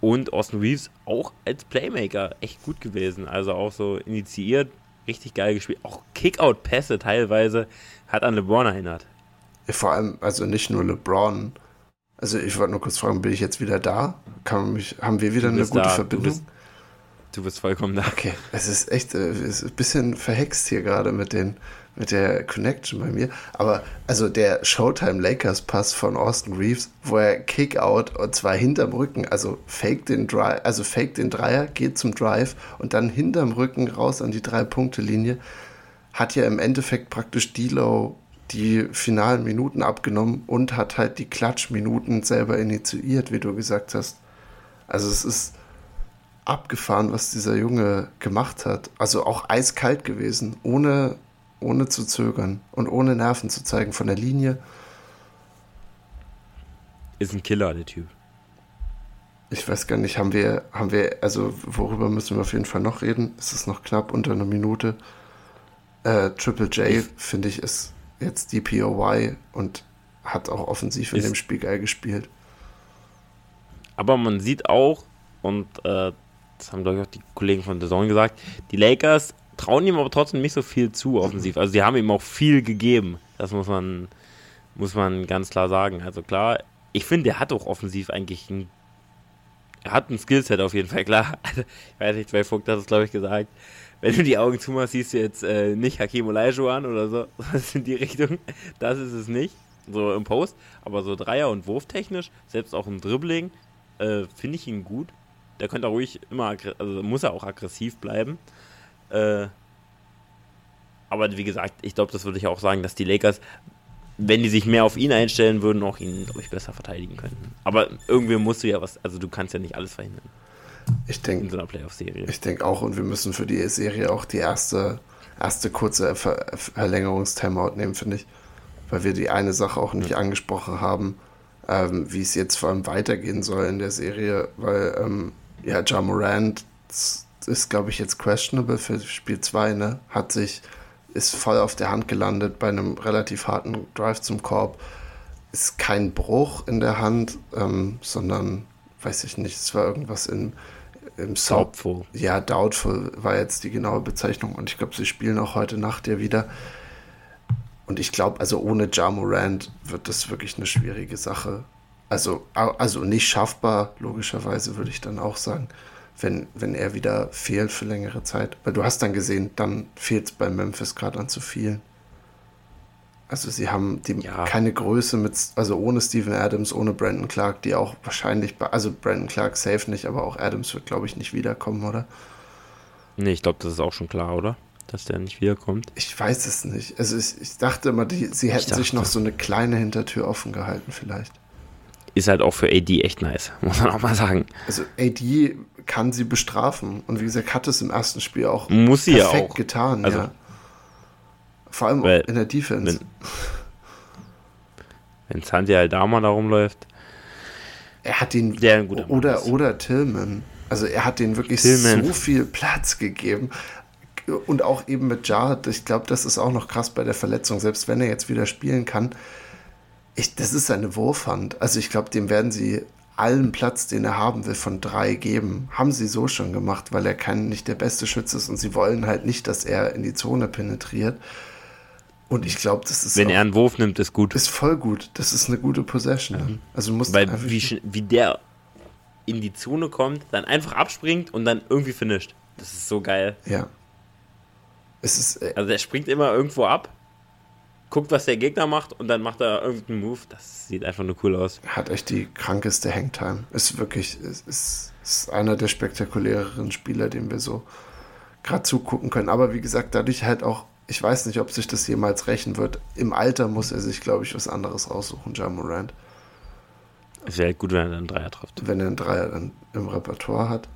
Und Austin Reeves auch als Playmaker echt gut gewesen. Also auch so initiiert, richtig geil gespielt. Auch Kickout-Pässe teilweise hat an LeBron erinnert. Vor allem, also nicht nur LeBron. Also ich wollte nur kurz fragen, bin ich jetzt wieder da? Kann mich, haben wir wieder eine gute da, Verbindung? Du bist, du bist, vollkommen da. Okay, es ist echt äh, es ist ein bisschen verhext hier gerade mit den mit der Connection bei mir. Aber also der Showtime Lakers Pass von Austin Reeves, wo er Kickout und zwar hinterm Rücken, also fake den Drive, also fake den Dreier, geht zum Drive und dann hinterm Rücken raus an die drei Punkte Linie, hat ja im Endeffekt praktisch D'Lo die finalen Minuten abgenommen und hat halt die Klatschminuten selber initiiert, wie du gesagt hast. Also es ist abgefahren, was dieser Junge gemacht hat. Also auch eiskalt gewesen, ohne, ohne zu zögern und ohne Nerven zu zeigen von der Linie. Ist ein Killer, der Typ. Ich weiß gar nicht, haben wir, haben wir, also worüber müssen wir auf jeden Fall noch reden? Es ist noch knapp unter einer Minute. Äh, Triple J, finde ich, ist jetzt die POY und hat auch offensiv in dem Spiel geil gespielt. Aber man sieht auch, und äh, das haben, glaube ich, auch die Kollegen von The Zone gesagt, die Lakers trauen ihm aber trotzdem nicht so viel zu offensiv. Also sie haben ihm auch viel gegeben. Das muss man, muss man ganz klar sagen. Also klar, ich finde, er hat auch offensiv eigentlich ein er hat ein Skillset auf jeden Fall, klar. Also, ich weiß nicht, bei Funk hat es, glaube ich, gesagt. Wenn du die Augen zumachst, siehst du jetzt äh, nicht Hakim Olajuwon oder so. Das in die Richtung. Das ist es nicht. So im Post. Aber so Dreier- und Wurftechnisch, selbst auch im Dribbling, äh, finde ich ihn gut. Der könnte auch ruhig immer, also muss er auch aggressiv bleiben. Äh, aber wie gesagt, ich glaube, das würde ich auch sagen, dass die Lakers, wenn die sich mehr auf ihn einstellen würden, auch ihn, glaube ich, besser verteidigen könnten. Aber irgendwie musst du ja was, also du kannst ja nicht alles verhindern. Ich denke, in so einer Playoff-Serie. Ich denke auch, und wir müssen für die Serie auch die erste, erste kurze Ver Verlängerungstimeout nehmen, finde ich. Weil wir die eine Sache auch nicht ja. angesprochen haben, ähm, wie es jetzt vor allem weitergehen soll in der Serie, weil ähm, ja, Ja Morant ist, glaube ich, jetzt questionable für Spiel 2, ne? Hat sich, ist voll auf der Hand gelandet bei einem relativ harten Drive zum Korb. Ist kein Bruch in der Hand, ähm, sondern, weiß ich nicht, es war irgendwas in, im Sound. Doubtful. Ja, doubtful war jetzt die genaue Bezeichnung und ich glaube, sie spielen auch heute Nacht ja wieder. Und ich glaube, also ohne Ja Morant wird das wirklich eine schwierige Sache. Also, also nicht schaffbar, logischerweise würde ich dann auch sagen, wenn, wenn er wieder fehlt für längere Zeit. Weil du hast dann gesehen, dann fehlt es bei Memphis gerade an zu viel. Also sie haben die, ja. keine Größe mit, also ohne Steven Adams, ohne Brandon Clark, die auch wahrscheinlich, also Brandon Clark safe nicht, aber auch Adams wird, glaube ich, nicht wiederkommen, oder? Nee, ich glaube, das ist auch schon klar, oder? Dass der nicht wiederkommt. Ich weiß es nicht. Also ich, ich dachte immer, die, sie hätten sich noch so eine kleine Hintertür offen gehalten, vielleicht ist halt auch für AD echt nice, muss man auch mal sagen. Also AD kann sie bestrafen und wie gesagt, hat es im ersten Spiel auch muss sie perfekt ja auch. getan, also, ja. Vor allem Weil, in der Defense. Wenn, Santi Aldama da rumläuft. Er hat ihn oder, oder Tillman. Also er hat den wirklich Tillman. so viel Platz gegeben. Und auch eben mit Jard, ich glaube, das ist auch noch krass bei der Verletzung, selbst wenn er jetzt wieder spielen kann ich, das ist eine Wurfhand. Also ich glaube, dem werden sie allen Platz, den er haben will, von drei geben. Haben sie so schon gemacht, weil er kein, nicht der beste Schütze ist und sie wollen halt nicht, dass er in die Zone penetriert. Und ich glaube, das ist. Wenn er einen Wurf nimmt, ist gut. Ist voll gut. Das ist eine gute Possession. Mhm. Also muss Weil wie, wie der in die Zone kommt, dann einfach abspringt und dann irgendwie finisht. Das ist so geil. Ja. Es ist, äh, also der springt immer irgendwo ab guckt, was der Gegner macht und dann macht er irgendeinen Move. Das sieht einfach nur cool aus. Hat echt die krankeste Hangtime. Ist wirklich, ist, ist, ist einer der spektakuläreren Spieler, den wir so gerade zugucken können. Aber wie gesagt, dadurch halt auch, ich weiß nicht, ob sich das jemals rächen wird. Im Alter muss er sich, glaube ich, was anderes aussuchen, John Morant. Es wäre halt gut, wenn er dann einen Dreier trifft. Wenn er einen Dreier dann im Repertoire hat.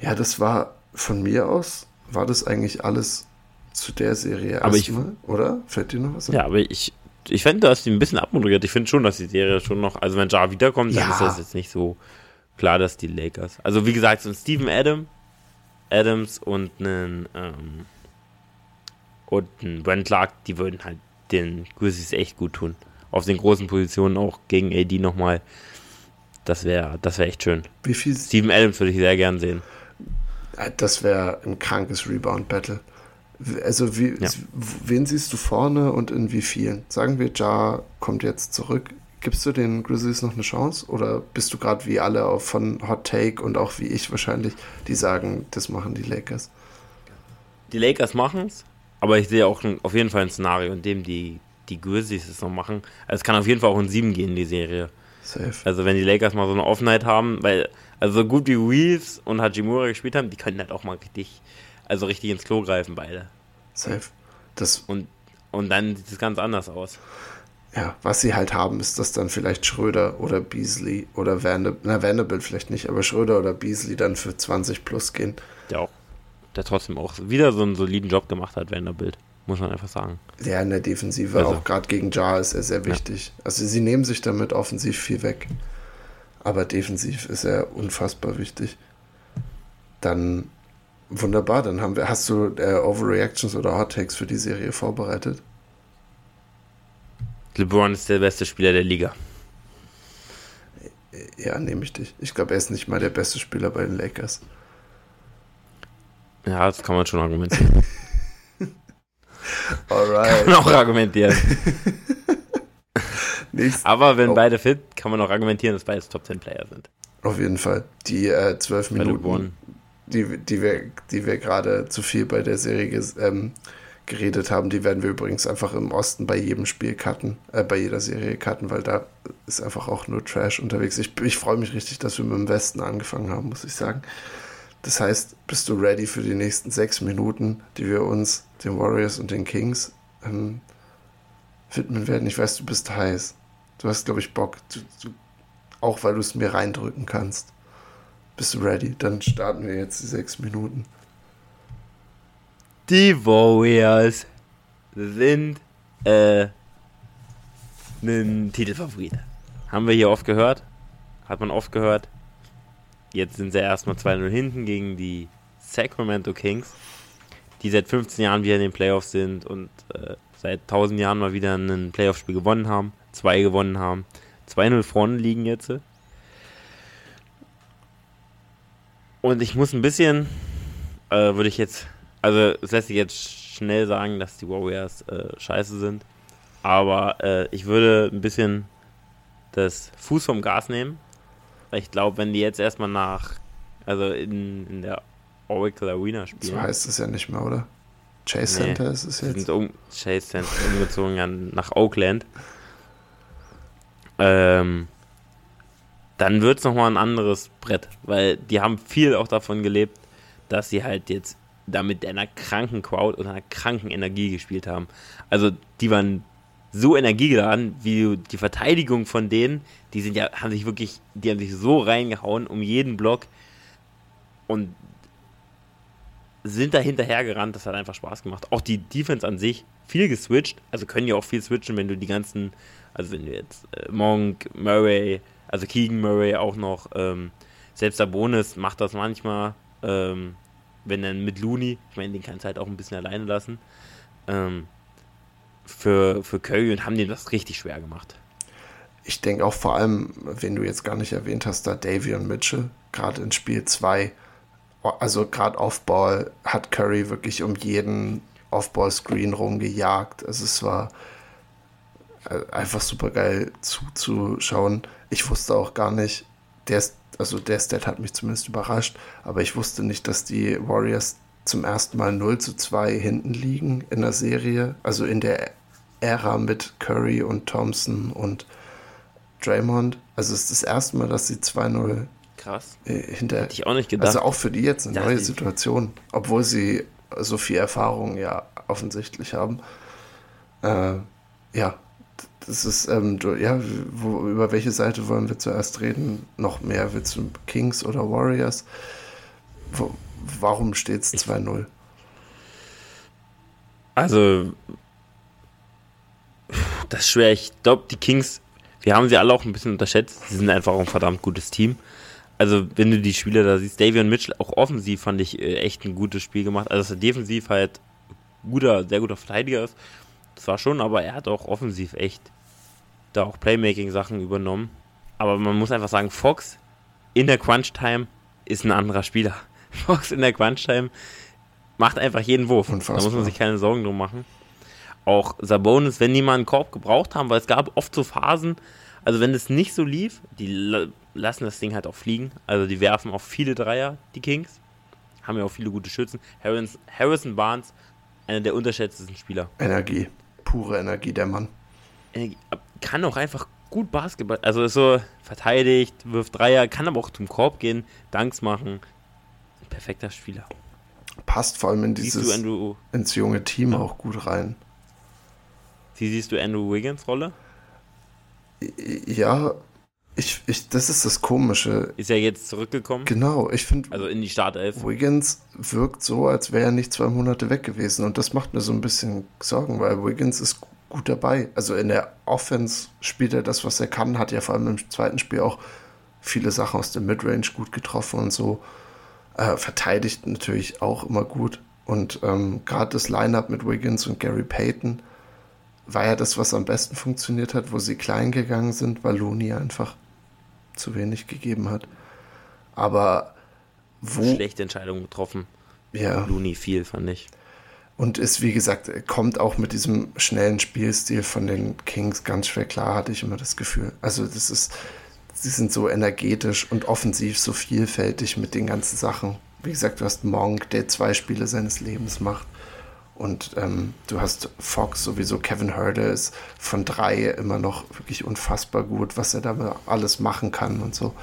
Ja, das war von mir aus, war das eigentlich alles zu der Serie aber ich, oder? Fällt dir noch was an? Ja, aber ich, ich finde, dass die ein bisschen abmoderiert. Ich finde schon, dass die Serie schon noch, also wenn Jar wiederkommt, dann ja. ist das jetzt nicht so klar, dass die Lakers. Also wie gesagt, so ein Steven Adam, Adams und einen ähm, und ein Brent Clark, die würden halt den Grizzlies echt gut tun. Auf den großen Positionen auch gegen AD nochmal. Das wäre das wär echt schön. Wie viel? Steven Adams würde ich sehr gern sehen. Das wäre ein krankes Rebound-Battle. Also, wie, ja. wen siehst du vorne und in wie vielen? Sagen wir, Jar kommt jetzt zurück. Gibst du den Grizzlies noch eine Chance? Oder bist du gerade wie alle von Hot Take und auch wie ich wahrscheinlich, die sagen, das machen die Lakers? Die Lakers machen es, aber ich sehe auch auf jeden Fall ein Szenario, in dem die, die Grizzlies es noch machen. Also es kann auf jeden Fall auch in sieben gehen, die Serie. Safe. Also wenn die Lakers mal so eine Offenheit haben, weil, also so gut wie Reeves und Hajimura gespielt haben, die können halt auch mal richtig also richtig ins Klo greifen, beide. Safe. Das und, und dann sieht es ganz anders aus. Ja, was sie halt haben, ist, dass dann vielleicht Schröder oder Beasley oder Vanderbilt, na Vanderbilt vielleicht nicht, aber Schröder oder Beasley dann für 20 plus gehen. Der auch, der trotzdem auch wieder so einen soliden Job gemacht hat, Vanderbilt, muss man einfach sagen. Ja, in der Defensive, also. auch gerade gegen Jar ist er sehr wichtig. Ja. Also sie nehmen sich damit offensiv viel weg, aber defensiv ist er unfassbar wichtig. Dann Wunderbar, dann haben wir. Hast du äh, Overreactions oder Hot Takes für die Serie vorbereitet? LeBron ist der beste Spieler der Liga. Ja, nehme ich dich. Ich glaube, er ist nicht mal der beste Spieler bei den Lakers. Ja, das kann man schon argumentieren. Alright. Kann man auch argumentieren. Aber wenn oh. beide fit, kann man auch argumentieren, dass beide Top 10 Player sind. Auf jeden Fall. Die äh, 12 Minuten die, die wir, die wir gerade zu viel bei der Serie ähm, geredet haben, die werden wir übrigens einfach im Osten bei jedem Spiel cutten, äh, bei jeder Serie cutten, weil da ist einfach auch nur Trash unterwegs. Ich, ich freue mich richtig, dass wir mit dem Westen angefangen haben, muss ich sagen. Das heißt, bist du ready für die nächsten sechs Minuten, die wir uns, den Warriors und den Kings, ähm, widmen werden? Ich weiß, du bist heiß. Du hast, glaube ich, Bock. Du, du, auch weil du es mir reindrücken kannst. Bist du ready? Dann starten wir jetzt die sechs Minuten. Die Warriors sind äh, ein Titelfavorit. Haben wir hier oft gehört. Hat man oft gehört. Jetzt sind sie erstmal 2-0 hinten gegen die Sacramento Kings, die seit 15 Jahren wieder in den Playoffs sind und äh, seit 1000 Jahren mal wieder ein Playoff-Spiel gewonnen haben. Zwei gewonnen haben. 2-0 vorne liegen jetzt. Und ich muss ein bisschen, äh, würde ich jetzt, also es lässt sich jetzt schnell sagen, dass die Warriors äh, scheiße sind. Aber äh, ich würde ein bisschen das Fuß vom Gas nehmen. Weil ich glaube, wenn die jetzt erstmal nach, also in, in der Oracle Arena spielen. So heißt es ja nicht mehr, oder? Chase nee, Center ist es jetzt. Sind um, Chase Center umgezogen nach Oakland. Ähm, dann wird es nochmal ein anderes Brett, weil die haben viel auch davon gelebt, dass sie halt jetzt da mit einer kranken Crowd und einer kranken Energie gespielt haben. Also die waren so energiegeladen, wie die Verteidigung von denen, die sind ja, haben sich wirklich, die haben sich so reingehauen um jeden Block und sind da hinterhergerannt, das hat einfach Spaß gemacht. Auch die Defense an sich, viel geswitcht, also können ja auch viel switchen, wenn du die ganzen, also wenn du jetzt äh, Monk, Murray, also Keegan Murray auch noch. Ähm, selbst der Bonus macht das manchmal, ähm, wenn dann mit Looney, ich meine, den kannst du halt auch ein bisschen alleine lassen, ähm, für, für Curry und haben dem das richtig schwer gemacht. Ich denke auch vor allem, wenn du jetzt gar nicht erwähnt hast, da Davion Mitchell, gerade in Spiel 2, also gerade Offball hat Curry wirklich um jeden Offball-Screen rumgejagt. Also es war äh, einfach super geil zuzuschauen. Ich wusste auch gar nicht, der, also der Stat hat mich zumindest überrascht, aber ich wusste nicht, dass die Warriors zum ersten Mal 0 zu 2 hinten liegen in der Serie. Also in der Ära mit Curry und Thompson und Draymond. Also es ist das erste Mal, dass sie 2-0 Krass. Äh, hinter, Hätte ich auch nicht gedacht. Also auch für die jetzt eine Dachte neue. Situation, obwohl sie so viel Erfahrung ja offensichtlich haben. Äh, ja, das ist, ähm, du, ja, wo, über welche Seite wollen wir zuerst reden? Noch mehr, willst du Kings oder Warriors? Wo, warum steht es 2-0? Also, das ist schwer. Ich glaube, die Kings, wir haben sie alle auch ein bisschen unterschätzt. Sie sind einfach auch ein verdammt gutes Team. Also, wenn du die Spieler da siehst, Davion Mitchell, auch offensiv fand ich äh, echt ein gutes Spiel gemacht. Also, dass er defensiv halt guter, sehr guter Verteidiger ist. Das war schon, aber er hat auch offensiv echt da auch Playmaking-Sachen übernommen. Aber man muss einfach sagen, Fox in der Crunch-Time ist ein anderer Spieler. Fox in der Crunch-Time macht einfach jeden Wurf. Unfassbar. Da muss man sich keine Sorgen drum machen. Auch Sabonis, wenn die mal einen Korb gebraucht haben, weil es gab oft so Phasen, also wenn es nicht so lief, die la- lassen das Ding halt auch fliegen. Also die werfen auch viele Dreier, die Kings. Haben ja auch viele gute Schützen. Harrison, Harrison Barnes, einer der unterschätztesten Spieler. Energie, pure Energie, der Mann. Energie- Kann auch einfach gut Basketball. Also ist so verteidigt, wirft Dreier, kann aber auch zum Korb gehen, Danks machen. Ein perfekter Spieler. Passt vor allem in dieses, Andrew, ins junge Team auch gut rein. wie siehst du Andrew Wiggins Rolle? Ja, ich, ich, das ist das Komische. Ist ja jetzt zurückgekommen. Genau, ich finde, Also in die Startelf. Wiggins wirkt so, als wäre er nicht zwei Monate weg gewesen. Und das macht mir so ein bisschen Sorgen, weil Wiggins ist gut dabei. Also in der Offense spielt er das, was er kann, hat ja vor allem im zweiten Spiel auch viele Sachen aus dem Midrange gut getroffen und so. Äh, verteidigt natürlich auch immer gut. Und ähm, gerade das Lineup mit Wiggins und Gary Payton war ja das, was am besten funktioniert hat, wo sie klein gegangen sind, weil Looney einfach zu wenig gegeben hat. Aber wo. Schlechte Entscheidung getroffen. Ja. Looney viel, fand ich. Und ist, wie gesagt, kommt auch mit diesem schnellen Spielstil von den Kings ganz schwer klar, hatte ich immer das Gefühl. Also, das ist, sie sind so energetisch und offensiv so vielfältig mit den ganzen Sachen. Wie gesagt, du hast Monk, der zwei Spiele seines Lebens macht. Und ähm, du hast Fox sowieso, Kevin Herder ist von drei immer noch wirklich unfassbar gut, was er da alles machen kann und so.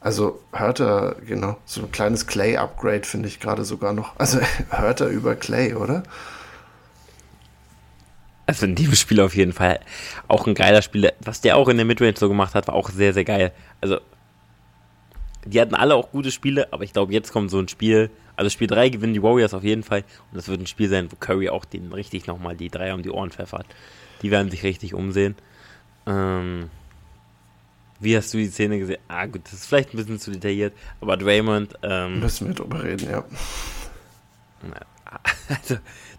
Also Hörter, genau, so ein kleines Clay-Upgrade finde ich gerade sogar noch. Also Hörter über Clay, oder? Also in dem Spiel auf jeden Fall auch ein geiler Spieler. Was der auch in der Midrange so gemacht hat, war auch sehr, sehr geil. Also die hatten alle auch gute Spiele, aber ich glaube, jetzt kommt so ein Spiel. Also Spiel 3 gewinnen die Warriors auf jeden Fall. Und das wird ein Spiel sein, wo Curry auch den richtig nochmal die Dreier um die Ohren pfeffert. Die werden sich richtig umsehen. Ähm, wie hast du die Szene gesehen? Ah gut, das ist vielleicht ein bisschen zu detailliert, aber Draymond, ähm, Müssen wir drüber reden, ja. also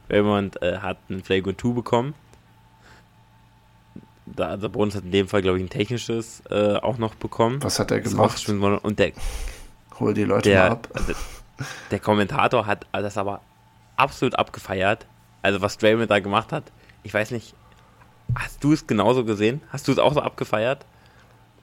Draymond äh, hat einen Flag und Two bekommen. Da, also Bonus hat in dem Fall, glaube ich, ein technisches äh, auch noch bekommen. Was hat er gemacht? Und der, Hol die Leute mal der, ab. also, der Kommentator hat das aber absolut abgefeiert. Also was Draymond da gemacht hat, ich weiß nicht, hast du es genauso gesehen? Hast du es auch so abgefeiert?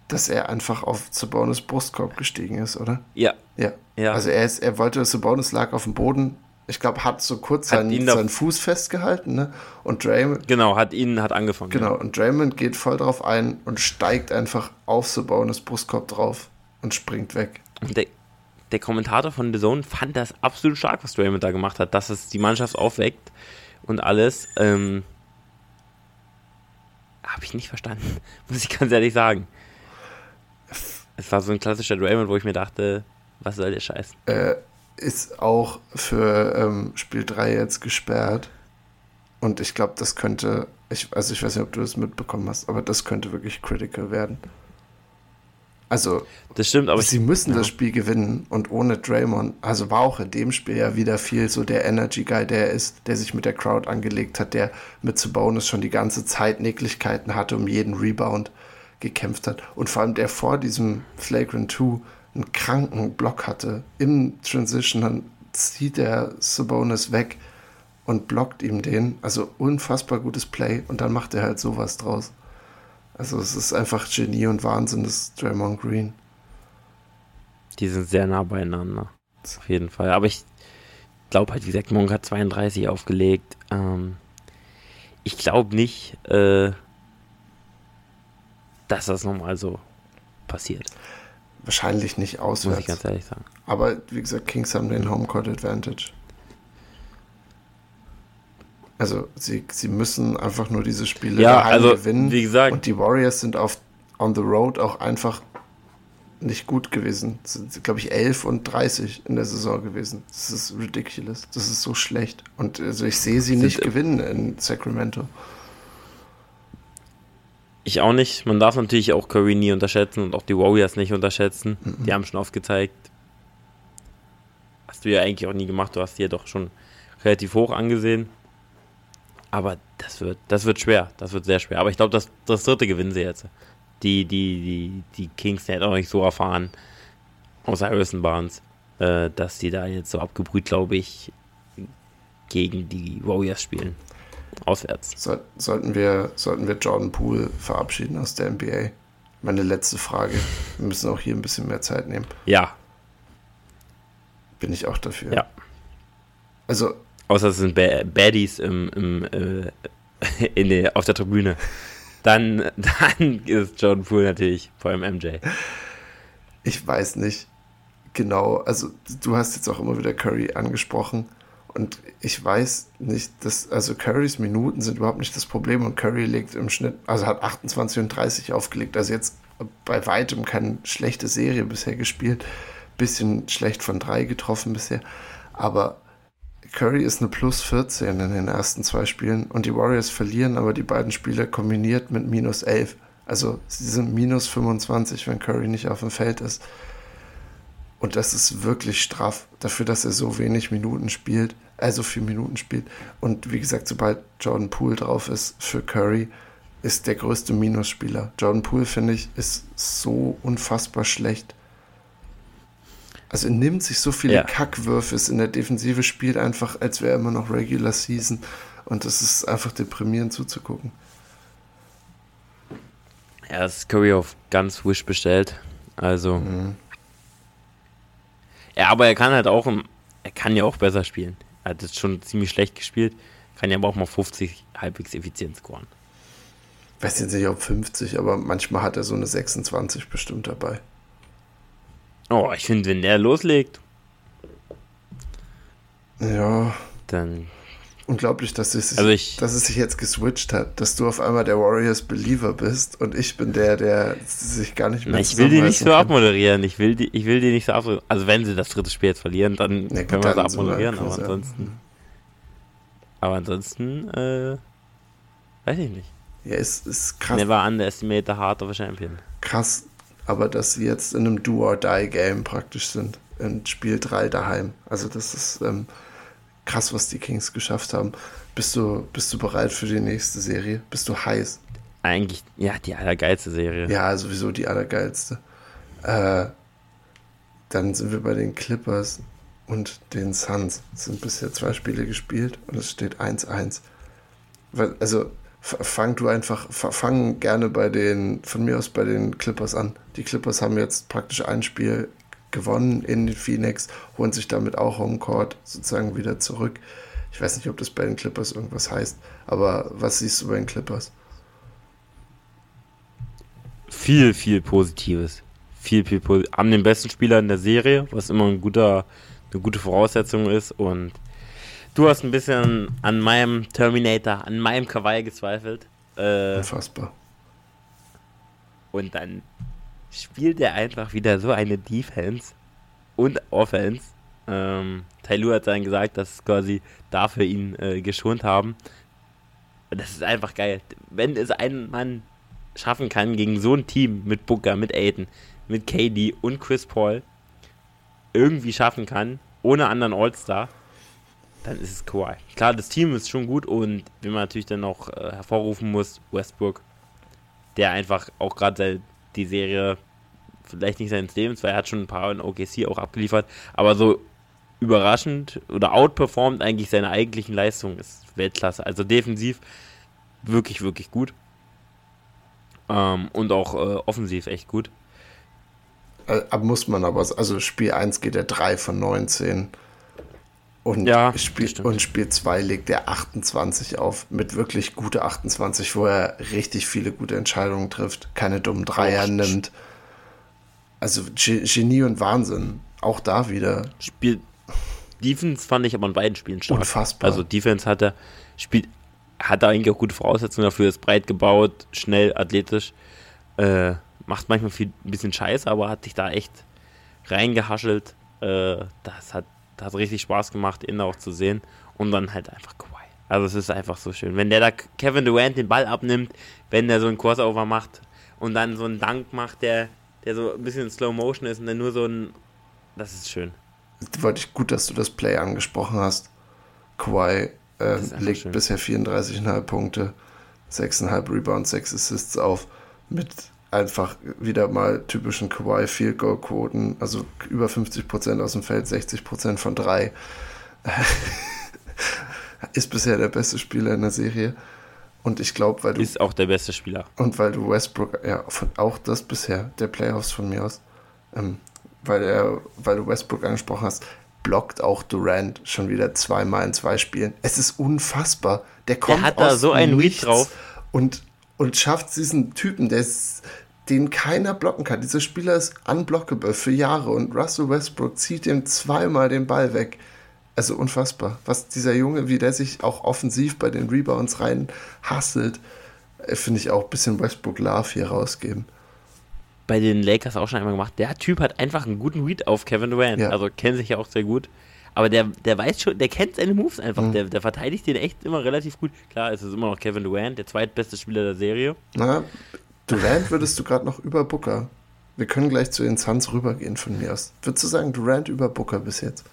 Dass er einfach auf Sabonis Brustkorb gestiegen ist, oder? Ja, Ja. Ja. Also er ist, er wollte, Sabonis lag auf dem Boden. Ich glaube, hat so kurz Hat seinen, seinen Fuß festgehalten, ne? Und Draymond, genau, hat ihn, hat angefangen. genau, und Draymond geht voll drauf ein und steigt einfach auf Sabonis Brustkorb drauf und springt weg. Und der, der Kommentator von The Zone fand das absolut stark, was Draymond da gemacht hat, dass es die Mannschaft aufweckt und alles. Ähm, Habe ich nicht verstanden, muss ich ganz ehrlich sagen. Es war so ein klassischer Draymond, wo ich mir dachte, was soll der Scheiß? äh, ist auch für ähm, Spiel 3 jetzt gesperrt. Und ich glaube, das könnte, ich, also ich weiß nicht, ob du das mitbekommen hast, aber das könnte wirklich critical werden. Also, Das stimmt, aber sie ich, müssen ja. das Spiel gewinnen und ohne Draymond, also war auch in dem Spiel ja wieder viel so der Energy Guy, der er ist, der sich mit der Crowd angelegt hat, der mit Sabonis schon die ganze Zeit Nicklichkeiten hatte, um jeden Rebound gekämpft hat und vor allem der vor diesem Flagrant 2 einen kranken Block hatte im Transition, dann zieht der Sabonis weg und blockt ihm den, also unfassbar gutes Play und dann macht er halt sowas draus. Also es ist einfach Genie und Wahnsinn, das Draymond Green. die sind sehr nah beieinander. Auf jeden Fall. Aber ich glaube halt, wie gesagt, Monk hat 32 aufgelegt. Ähm, ich glaube nicht, äh, dass das nochmal so passiert. Wahrscheinlich nicht auswärts. Muss ich ganz ehrlich sagen. Aber wie gesagt, Kings haben den Homecourt Advantage. Also sie, sie müssen einfach nur diese Spiele ja, also, gewinnen. Wie gesagt. Und die Warriors sind auf on the road auch einfach nicht gut gewesen. Sind, glaube ich, 11 und 30 in der Saison gewesen. Das ist ridiculous. Das ist so schlecht. Und also ich sehe sie nicht gewinnen in Sacramento. Ich auch nicht. Man darf natürlich auch Curry nie unterschätzen und auch die Warriors nicht unterschätzen. Mhm. Die haben schon oft gezeigt, hast du ja eigentlich auch nie gemacht. Du hast die ja doch schon relativ hoch angesehen. Aber das wird, das wird schwer. Das wird sehr schwer. Aber ich glaube, das, das dritte gewinnen sie jetzt. Die, die, die, die Kings sind auch nicht so erfahren, außer Harrison Barnes, äh, dass die da jetzt so abgebrüht, glaube ich, gegen die Warriors spielen. Auswärts. So, sollten, wir, sollten wir Jordan Poole verabschieden aus der NBA? Meine letzte Frage. Wir müssen auch hier ein bisschen mehr Zeit nehmen. Ja. Bin ich auch dafür. Ja. Also, Außer es sind Baddies im, im, äh, in der, auf der Tribüne. Dann, dann ist Jordan Poole natürlich vor allem MJ. Ich weiß nicht genau. Also, du hast jetzt auch immer wieder Curry angesprochen. Und ich weiß nicht, dass, also Currys Minuten sind überhaupt nicht das Problem und Curry legt im Schnitt, also hat 28 und 30 aufgelegt. Also jetzt bei weitem keine schlechte Serie bisher gespielt. Bisschen schlecht von drei getroffen bisher. Aber Curry ist eine Plus 14 in den ersten zwei Spielen und die Warriors verlieren aber die beiden Spiele kombiniert mit minus 11. Also sie sind minus 25, wenn Curry nicht auf dem Feld ist. Und das ist wirklich straff dafür, dass er so wenig Minuten spielt, also viel Minuten spielt. Und wie gesagt, sobald Jordan Poole drauf ist für Curry, ist der größte Minusspieler. Jordan Poole, finde ich, ist so unfassbar schlecht. Also er nimmt sich so viele ja. Kackwürfe in der Defensive, spielt einfach, als wäre immer noch Regular Season. Und das ist einfach deprimierend zuzugucken. Er ist Curry auf ganz Wish bestellt. Also. Mhm. Ja, aber er kann halt auch, er kann ja auch besser spielen. Er hat jetzt schon ziemlich schlecht gespielt, kann ja aber auch mal 50 halbwegs effizient scoren. Ich weiß jetzt nicht, ob 50, aber manchmal hat er so eine 26 bestimmt dabei. Oh, ich finde, wenn der loslegt. Ja. Dann. Unglaublich, dass es, sich, also ich, dass es sich jetzt geswitcht hat, dass du auf einmal der Warriors Believer bist und ich bin der, der sich gar nicht mehr na, Ich will die nicht so kann. abmoderieren. Ich will die, ich will die nicht so abmoderieren. Also wenn sie das dritte Spiel jetzt verlieren, dann ja, können wir sie abmoderieren, so aber ansonsten. Aber ansonsten, äh, weiß ich nicht. Ja, es ist krass. Never underestimate the heart of a champion. Krass, aber dass sie jetzt in einem Do-or-Die-Game praktisch sind, in Spiel 3 daheim. Also das ist ähm, krass, was die Kings geschafft haben. Bist du, bist du bereit für die nächste Serie? Bist du heiß? Eigentlich, ja, die allergeilste Serie. Ja, sowieso die allergeilste. Äh, dann sind wir bei den Clippers und den Suns. Es sind bisher zwei Spiele gespielt und es steht 1-1. Also fang du einfach, fang gerne bei den, von mir aus bei den Clippers an. Die Clippers haben jetzt praktisch ein Spiel gewonnen in Phoenix, holen sich damit auch Homecourt sozusagen wieder zurück. Ich weiß nicht, ob das bei den Clippers irgendwas heißt, aber was siehst du bei den Clippers? Viel, viel Positives. Viel, viel Positives. Haben den besten Spieler in der Serie, was immer ein guter, eine gute Voraussetzung ist und Du hast ein bisschen an meinem Terminator, an meinem Kawaii gezweifelt. Äh, Unfassbar. Und dann spielt er einfach wieder so eine Defense und Offense. Ähm, Taylor hat dann gesagt, dass quasi dafür ihn äh, geschont haben. Und das ist einfach geil. Wenn es ein Mann schaffen kann, gegen so ein Team mit Booker, mit Aiden, mit KD und Chris Paul irgendwie schaffen kann, ohne anderen All-Star, dann ist es Kawhi. Klar, das Team ist schon gut und wie man natürlich dann noch äh, hervorrufen muss, Westbrook, der einfach auch gerade die Serie vielleicht nicht seines Lebens, weil er hat schon ein paar in OKC auch abgeliefert, aber so überraschend oder outperformt eigentlich seine eigentlichen Leistungen ist Weltklasse. Also defensiv wirklich, wirklich gut. Ähm, und auch äh, offensiv echt gut. Äh, muss man aber, also Spiel 1 geht er 3 von 19. Und, ja, Spiel, und Spiel 2 legt er 28 auf, mit wirklich gute 28, wo er richtig viele gute Entscheidungen trifft, keine dummen Dreier oh, nimmt. Also Genie und Wahnsinn. Auch da wieder. Spiel Defense fand ich aber in beiden Spielen stark. Unfassbar. Also Defense hat er, spielt, hat er eigentlich auch gute Voraussetzungen dafür, ist breit gebaut, schnell, athletisch. Äh, macht manchmal viel, ein bisschen Scheiße, aber hat sich da echt reingehaschelt. Äh, das hat, hat richtig Spaß gemacht, ihn auch zu sehen. Und dann halt einfach Kawhi. Also es ist einfach so schön. Wenn der da Kevin Durant den Ball abnimmt, wenn der so einen Crossover macht und dann so einen Dank macht, der, der so ein bisschen in Slow Motion ist und dann nur so ein. Das ist schön. Wollte ich gut, dass du das Play angesprochen hast. Kawhi äh, legt schön. bisher 34,5 Punkte, 6,5 Rebounds, 6 Assists auf mit einfach wieder mal typischen Kawhi Field Goal Quoten, also über 50% aus dem Feld, 60% von 3. ist bisher der beste Spieler in der Serie. Und ich glaube, weil du. Ist auch der beste Spieler. Und weil du Westbrook, ja, von, auch das bisher, der Playoffs von mir aus, ähm, weil, er, weil du Westbrook angesprochen hast, blockt auch Durant schon wieder zweimal in zwei Spielen. Es ist unfassbar. Der kommt der hat da so einen Read drauf. Und, und schafft diesen Typen, der ist, den keiner blocken kann. Dieser Spieler ist unblockable für Jahre und Russell Westbrook zieht ihm zweimal den Ball weg. Also unfassbar, was dieser Junge, wie der sich auch offensiv bei den Rebounds rein hasselt, äh, finde ich auch ein bisschen Westbrook Love hier rausgeben. Bei den Lakers auch schon einmal gemacht. Der Typ hat einfach einen guten Read auf Kevin Durant. Ja. Also kennt sich ja auch sehr gut. Aber der, der weiß schon, der kennt seine Moves einfach. Mhm. Der, der verteidigt den echt immer relativ gut. Klar, es ist immer noch Kevin Durant, der zweitbeste Spieler der Serie. Na, Durant würdest du gerade noch über Booker. Wir können gleich zu den Suns rübergehen von mir aus. Würdest du sagen, Durant über Booker bis jetzt?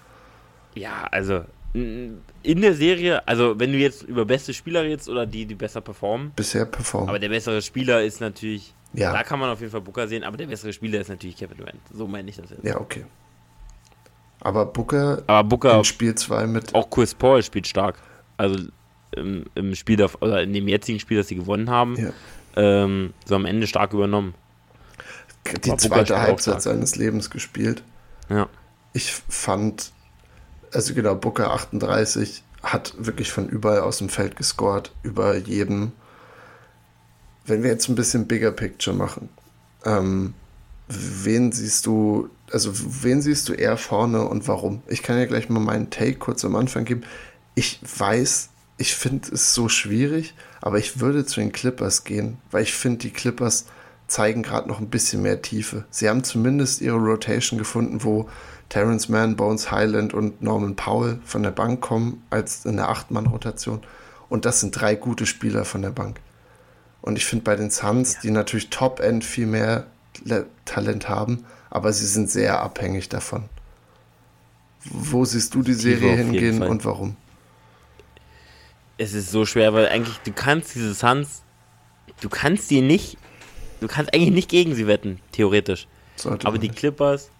Ja, also in der Serie, also wenn du jetzt über beste Spieler redest oder die, die besser performen. Bisher performen. Aber der bessere Spieler ist natürlich, ja. da kann man auf jeden Fall Booker sehen, aber der bessere Spieler ist natürlich Kevin Durant. So meine ich das jetzt. Ja, okay. Aber Booker, aber Booker in Spiel 2 mit. Auch Chris Paul spielt stark. Also im, im Spiel, oder in dem jetzigen Spiel, das sie gewonnen haben, ja. ähm, so am Ende stark übernommen. Die aber zweite Halbzeit seines Lebens gespielt. Ja. Ich fand also genau, Booker 38 hat wirklich von überall aus dem Feld gescored, über jedem. Wenn wir jetzt ein bisschen bigger Picture machen, ähm, wen siehst du, also wen siehst du eher vorne und warum? Ich kann ja gleich mal meinen Take kurz am Anfang geben. Ich weiß, ich finde es so schwierig, aber ich würde zu den Clippers gehen, weil ich finde, die Clippers zeigen gerade noch ein bisschen mehr Tiefe. Sie haben zumindest ihre Rotation gefunden, wo Terrence Mann, Bones Highland und Norman Powell von der Bank kommen, als in der Acht-Mann-Rotation. Und das sind drei gute Spieler von der Bank. Und ich finde bei den Suns, ja. die natürlich Top-End viel mehr Talent haben, aber sie sind sehr abhängig davon. Wo siehst du die Serie hingehen und warum? Es ist so schwer, weil eigentlich du kannst diese Suns, du kannst die nicht, du kannst eigentlich nicht gegen sie wetten, theoretisch. Sollte aber die nicht. Clippers,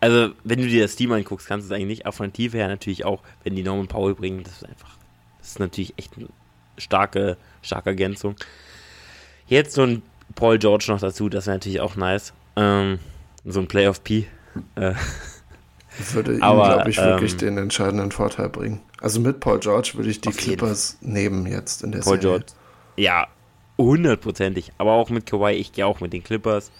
also, wenn du dir das Team anguckst, kannst du es eigentlich nicht. Aber von der Tiefe her natürlich auch, wenn die Norman Powell bringen, das ist einfach, das ist natürlich echt eine starke, starke Ergänzung. Jetzt so ein Paul George noch dazu, das wäre natürlich auch nice. Ähm, so ein Playoff P. Äh, würde ihm, glaube ich, wirklich ähm, den entscheidenden Vorteil bringen. Also mit Paul George würde ich die Clippers nehmen jetzt in der Paul Serie. George. Ja, hundertprozentig. Aber auch mit Kawhi, ich gehe auch mit den Clippers.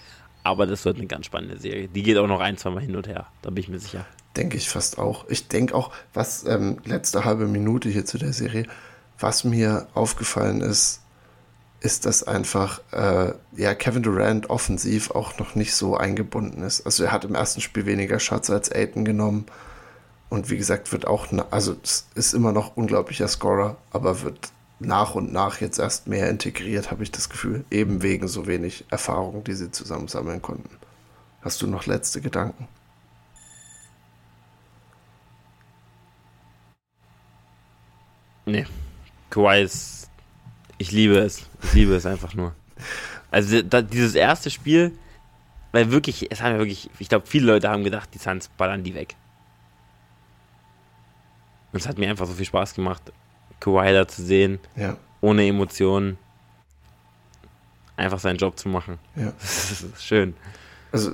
Aber das wird eine ganz spannende Serie. Die geht auch noch ein, zwei Mal hin und her. Da bin ich mir sicher. Denke ich fast auch. Ich denke auch, was ähm, letzte halbe Minute hier zu der Serie, was mir aufgefallen ist, ist, dass einfach äh, ja, Kevin Durant offensiv auch noch nicht so eingebunden ist. Also er hat im ersten Spiel weniger Shots als Aiton genommen. Und wie gesagt, wird auch, also ist immer noch unglaublicher Scorer, aber wird nach und nach jetzt erst mehr integriert, habe ich das Gefühl. Eben wegen so wenig Erfahrung, die sie zusammen sammeln konnten. Hast du noch letzte Gedanken? Nee. Kawhi ist. Ich liebe es. Ich liebe es einfach nur. Also da, dieses erste Spiel, weil wirklich, es haben ja wirklich, ich glaube, viele Leute haben gedacht, die Suns ballern die weg. Und es hat mir einfach so viel Spaß gemacht. Kawhi da zu sehen, ja. ohne Emotionen, einfach seinen Job zu machen. Ja. Das ist schön. Also,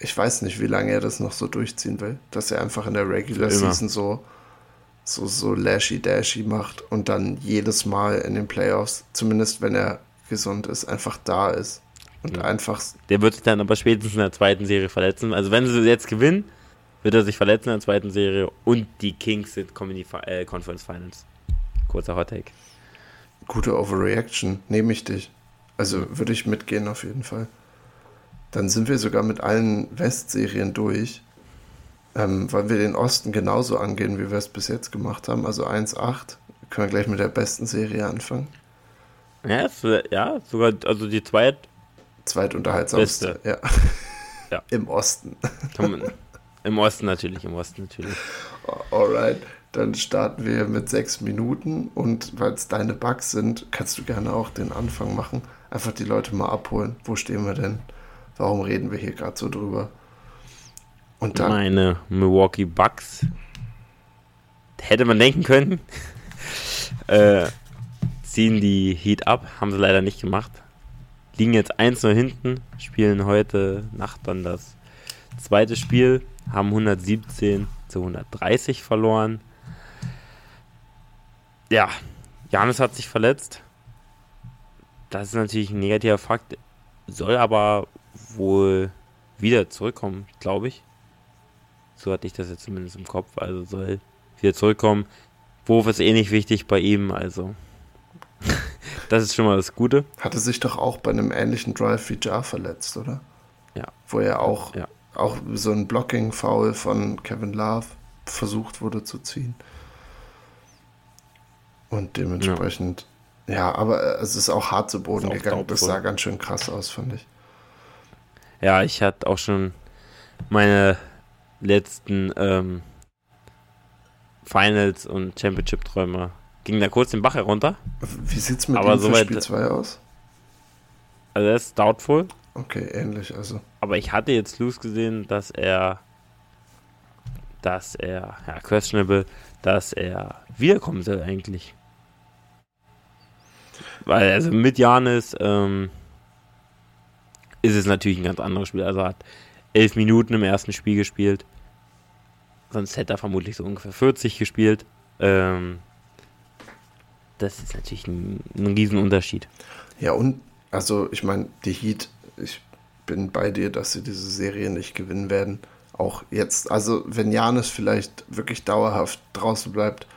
ich weiß nicht, wie lange er das noch so durchziehen will, dass er einfach in der Regular Season so, so, so lashy-dashy macht und dann jedes Mal in den Playoffs, zumindest wenn er gesund ist, einfach da ist. Und ja. einfach. Der wird sich dann aber spätestens in der zweiten Serie verletzen. Also wenn sie jetzt gewinnen, wird er sich verletzen in der zweiten Serie und die Kings sind kommen in die äh, Conference Finals. Kurzer Hot Take. Gute Overreaction, nehme ich dich. Also würde ich mitgehen auf jeden Fall. Dann sind wir sogar mit allen Westserien durch. Ähm, wollen wir den Osten genauso angehen, wie wir es bis jetzt gemacht haben? Also 1-8. Können wir gleich mit der besten Serie anfangen? Ja, ja sogar, also die zweit. Zweitunterhaltsamste, ja. ja. Im Osten. Im Osten natürlich, im Osten natürlich. Alright, dann starten wir mit sechs Minuten und weil es deine Bugs sind, kannst du gerne auch den Anfang machen. Einfach die Leute mal abholen. Wo stehen wir denn? Warum reden wir hier gerade so drüber? Und dann, Meine Milwaukee Bucks. Hätte man denken können. äh, ziehen die Heat ab. Haben sie leider nicht gemacht. Liegen jetzt 1-0 hinten. Spielen heute Nacht dann das zweite Spiel. Haben 117 zu 130 verloren. Ja, Janis hat sich verletzt. Das ist natürlich ein negativer Fakt. Soll aber wohl wieder zurückkommen, glaube ich. So hatte ich das jetzt zumindest im Kopf. Also soll wieder zurückkommen. Wurf ist eh nicht wichtig bei ihm, also das ist schon mal das Gute. Hatte sich doch auch bei einem ähnlichen Drive wie Jar verletzt, oder? Ja. Wo er auch, ja. auch so ein Blocking-Foul von Kevin Love versucht wurde zu ziehen. Und dementsprechend, ja, ja aber es ist auch hart zu Boden gegangen. Das sah ganz schön krass aus, fand ich. Ja, ich hatte auch schon meine letzten ähm, Finals und Championship-Träume. Ging da kurz den Bach herunter. Wie sieht es mit aber dem Spiel 2 aus? Also er ist doubtful. Okay, ähnlich also. Aber ich hatte jetzt Loose gesehen, dass er dass er, ja, questionable, dass er wiederkommen soll eigentlich. Weil, also mit Janis ähm, ist es natürlich ein ganz anderes Spiel. Also er hat elf Minuten im ersten Spiel gespielt. Sonst hätte er vermutlich so ungefähr 40 gespielt. Ähm, das ist natürlich ein, ein Riesenunterschied. Ja, und also ich meine, die Heat, ich bin bei dir, dass sie diese Serie nicht gewinnen werden. Auch jetzt, also wenn Janis vielleicht wirklich dauerhaft draußen bleibt,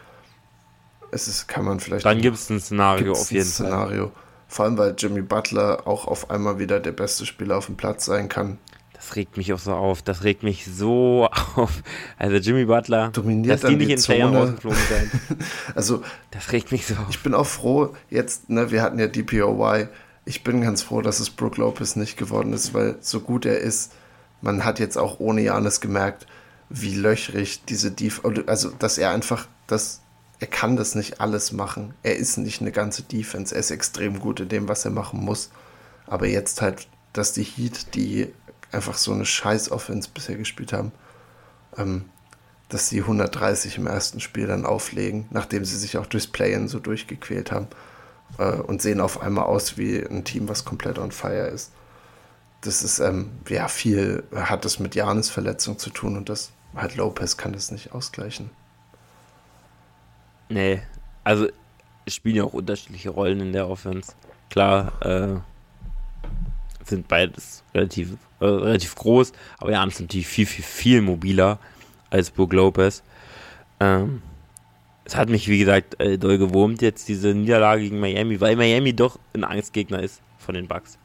es ist, kann man vielleicht. Dann gibt es ein Szenario auf jeden Szenario. Fall. Vor allem, weil Jimmy Butler auch auf einmal wieder der beste Spieler auf dem Platz sein kann. Das regt mich auch so auf. Das regt mich so auf. Also Jimmy Butler, dominiert dass die nicht in Playoff rausgeflogen sein. also das regt mich so auf. Ich bin auch froh, jetzt, ne, wir hatten ja DPOY. Ich bin ganz froh, dass es Brook Lopez nicht geworden ist, weil so gut er ist, man hat jetzt auch ohne Janis gemerkt, wie löchrig diese Def also dass er einfach das er kann das nicht alles machen. Er ist nicht eine ganze Defense. Er ist extrem gut in dem, was er machen muss. Aber jetzt halt, dass die Heat, die einfach so eine scheiß Offense bisher gespielt haben, ähm, dass sie 130 im ersten Spiel dann auflegen, nachdem sie sich auch durchs Play-In so durchgequält haben äh, und sehen auf einmal aus wie ein Team, was komplett on fire ist. Das ist, ähm, ja, viel hat das mit Janis Verletzung zu tun und das halt Lopez kann das nicht ausgleichen. Nee, also spielen ja auch unterschiedliche Rollen in der Offense. Klar, äh, sind beides relativ, äh, relativ groß, aber Jan ist natürlich viel, viel, viel mobiler als Brook Lopez. Ähm, es hat mich, wie gesagt, äh, doll gewurmt jetzt diese Niederlage gegen Miami, weil Miami doch ein Angstgegner ist von den Bucks.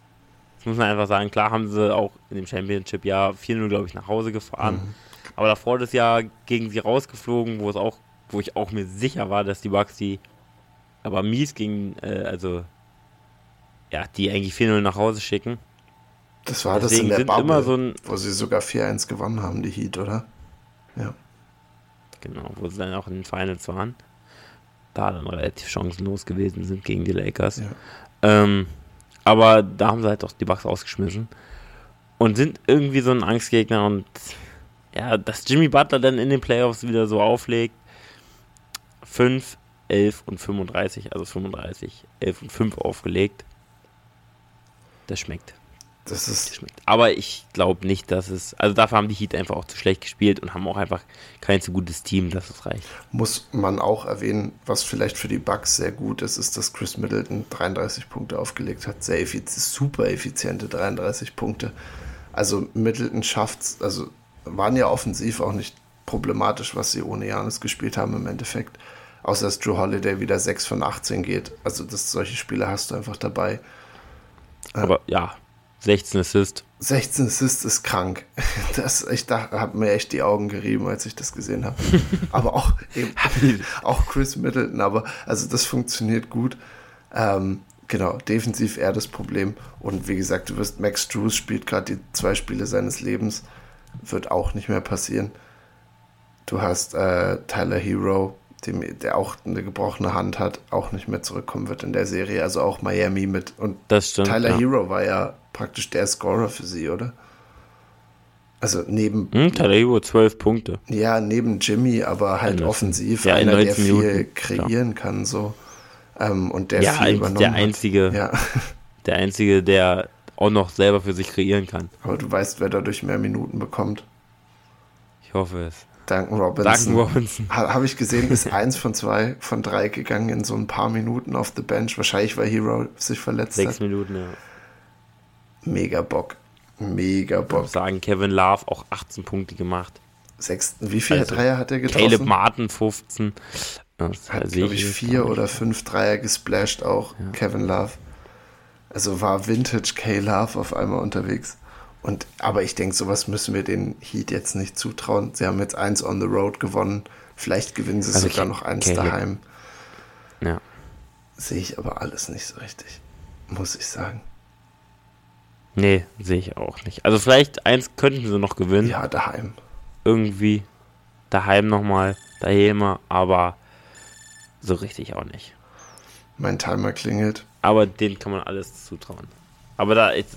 Das muss man einfach sagen. Klar haben sie auch in dem Championship ja 4-0, glaube ich, nach Hause gefahren. Mhm. Aber davor das Jahr gegen sie rausgeflogen, wo es auch, wo ich auch mir sicher war, dass die Bucks die aber mies gegen, äh, also ja, die eigentlich 4-0 nach Hause schicken. Das war Deswegen das in der Bubble, so ein, wo sie sogar 4-1 gewonnen haben, die Heat, oder? Ja. Genau, wo sie dann auch in den Finals waren. Da dann relativ chancenlos gewesen sind gegen die Lakers. Ja. Ähm, aber da haben sie halt auch die Bucks ausgeschmissen. Und sind irgendwie so ein Angstgegner und ja, dass Jimmy Butler dann in den Playoffs wieder so auflegt. 5, 11 und 35, also 35, 11 und 5 aufgelegt. Das schmeckt. Das ist. Aber ich glaube nicht, dass es. Also dafür haben die Heat einfach auch zu schlecht gespielt und haben auch einfach kein zu gutes Team, dass es reicht. Muss man auch erwähnen, was vielleicht für die Bucks sehr gut ist, ist, dass Chris Middleton 33 Punkte aufgelegt hat. Sehr effiz super effiziente 33 Punkte. Also Middleton schafft's, also waren ja offensiv auch nicht problematisch, was sie ohne Janis gespielt haben im Endeffekt. Außer dass Drew Holiday wieder 6 von 18 geht. Also das, solche Spiele hast du einfach dabei. Aber ja, 16 Assist. 16 Assists ist krank. Das, ich habe mir echt die Augen gerieben, als ich das gesehen habe. aber auch, eben, auch Chris Middleton, aber also das funktioniert gut. Ähm, genau, defensiv eher das Problem. Und wie gesagt, du wirst, Max Drews spielt gerade die zwei Spiele seines Lebens. Wird auch nicht mehr passieren. Du hast äh, Tyler Hero, dem, der auch eine gebrochene Hand hat, auch nicht mehr zurückkommen wird in der Serie. Also auch Miami mit. Und stimmt, Tyler ja. Hero war ja praktisch der Scorer für sie, oder? Also neben. Hm, Tyler Hero 12 Punkte. Ja, neben Jimmy, aber halt Ja, offensiv. ja, in einer, der 19 viel Minuten, kreieren kann, so. Ähm, und der Ja, viel übernommen der hat. einzige, Ja, der einzige, der auch noch selber für sich kreieren kann. aber du weißt, wer dadurch mehr Minuten bekommt. Ich hoffe es. Duncan Robinson. Duncan Robinson. Ha, Habe ich gesehen, ist eins von zwei von drei gegangen in so ein paar Minuten auf the bench. Wahrscheinlich, weil Hero sich verletzt Sechs hat. Minuten, ja. Mega Bock. Mega Ich Bock. muss sagen, Kevin Love auch 18 Punkte gemacht. Sechsten, wie viele Also, Dreier hat er Caleb getroffen? Martin 15. Das Hat, glaube ich, vier oder fünf Dreier gesplasht auch, Kevin Love. Also war Vintage K-Love auf einmal unterwegs. Und, aber ich denke, sowas müssen wir den Heat jetzt nicht zutrauen. Sie haben jetzt eins on the road gewonnen. Vielleicht gewinnen sie Also sogar noch eins Caleb. daheim. Ja. Sehe ich aber alles nicht so richtig. Muss ich sagen. Nee, sehe ich auch nicht. Also vielleicht eins könnten sie noch gewinnen. Ja, daheim. Irgendwie. Daheim nochmal. Daheim, aber so richtig auch nicht. Mein Timer klingelt. Aber denen kann man alles zutrauen. Aber da, ist,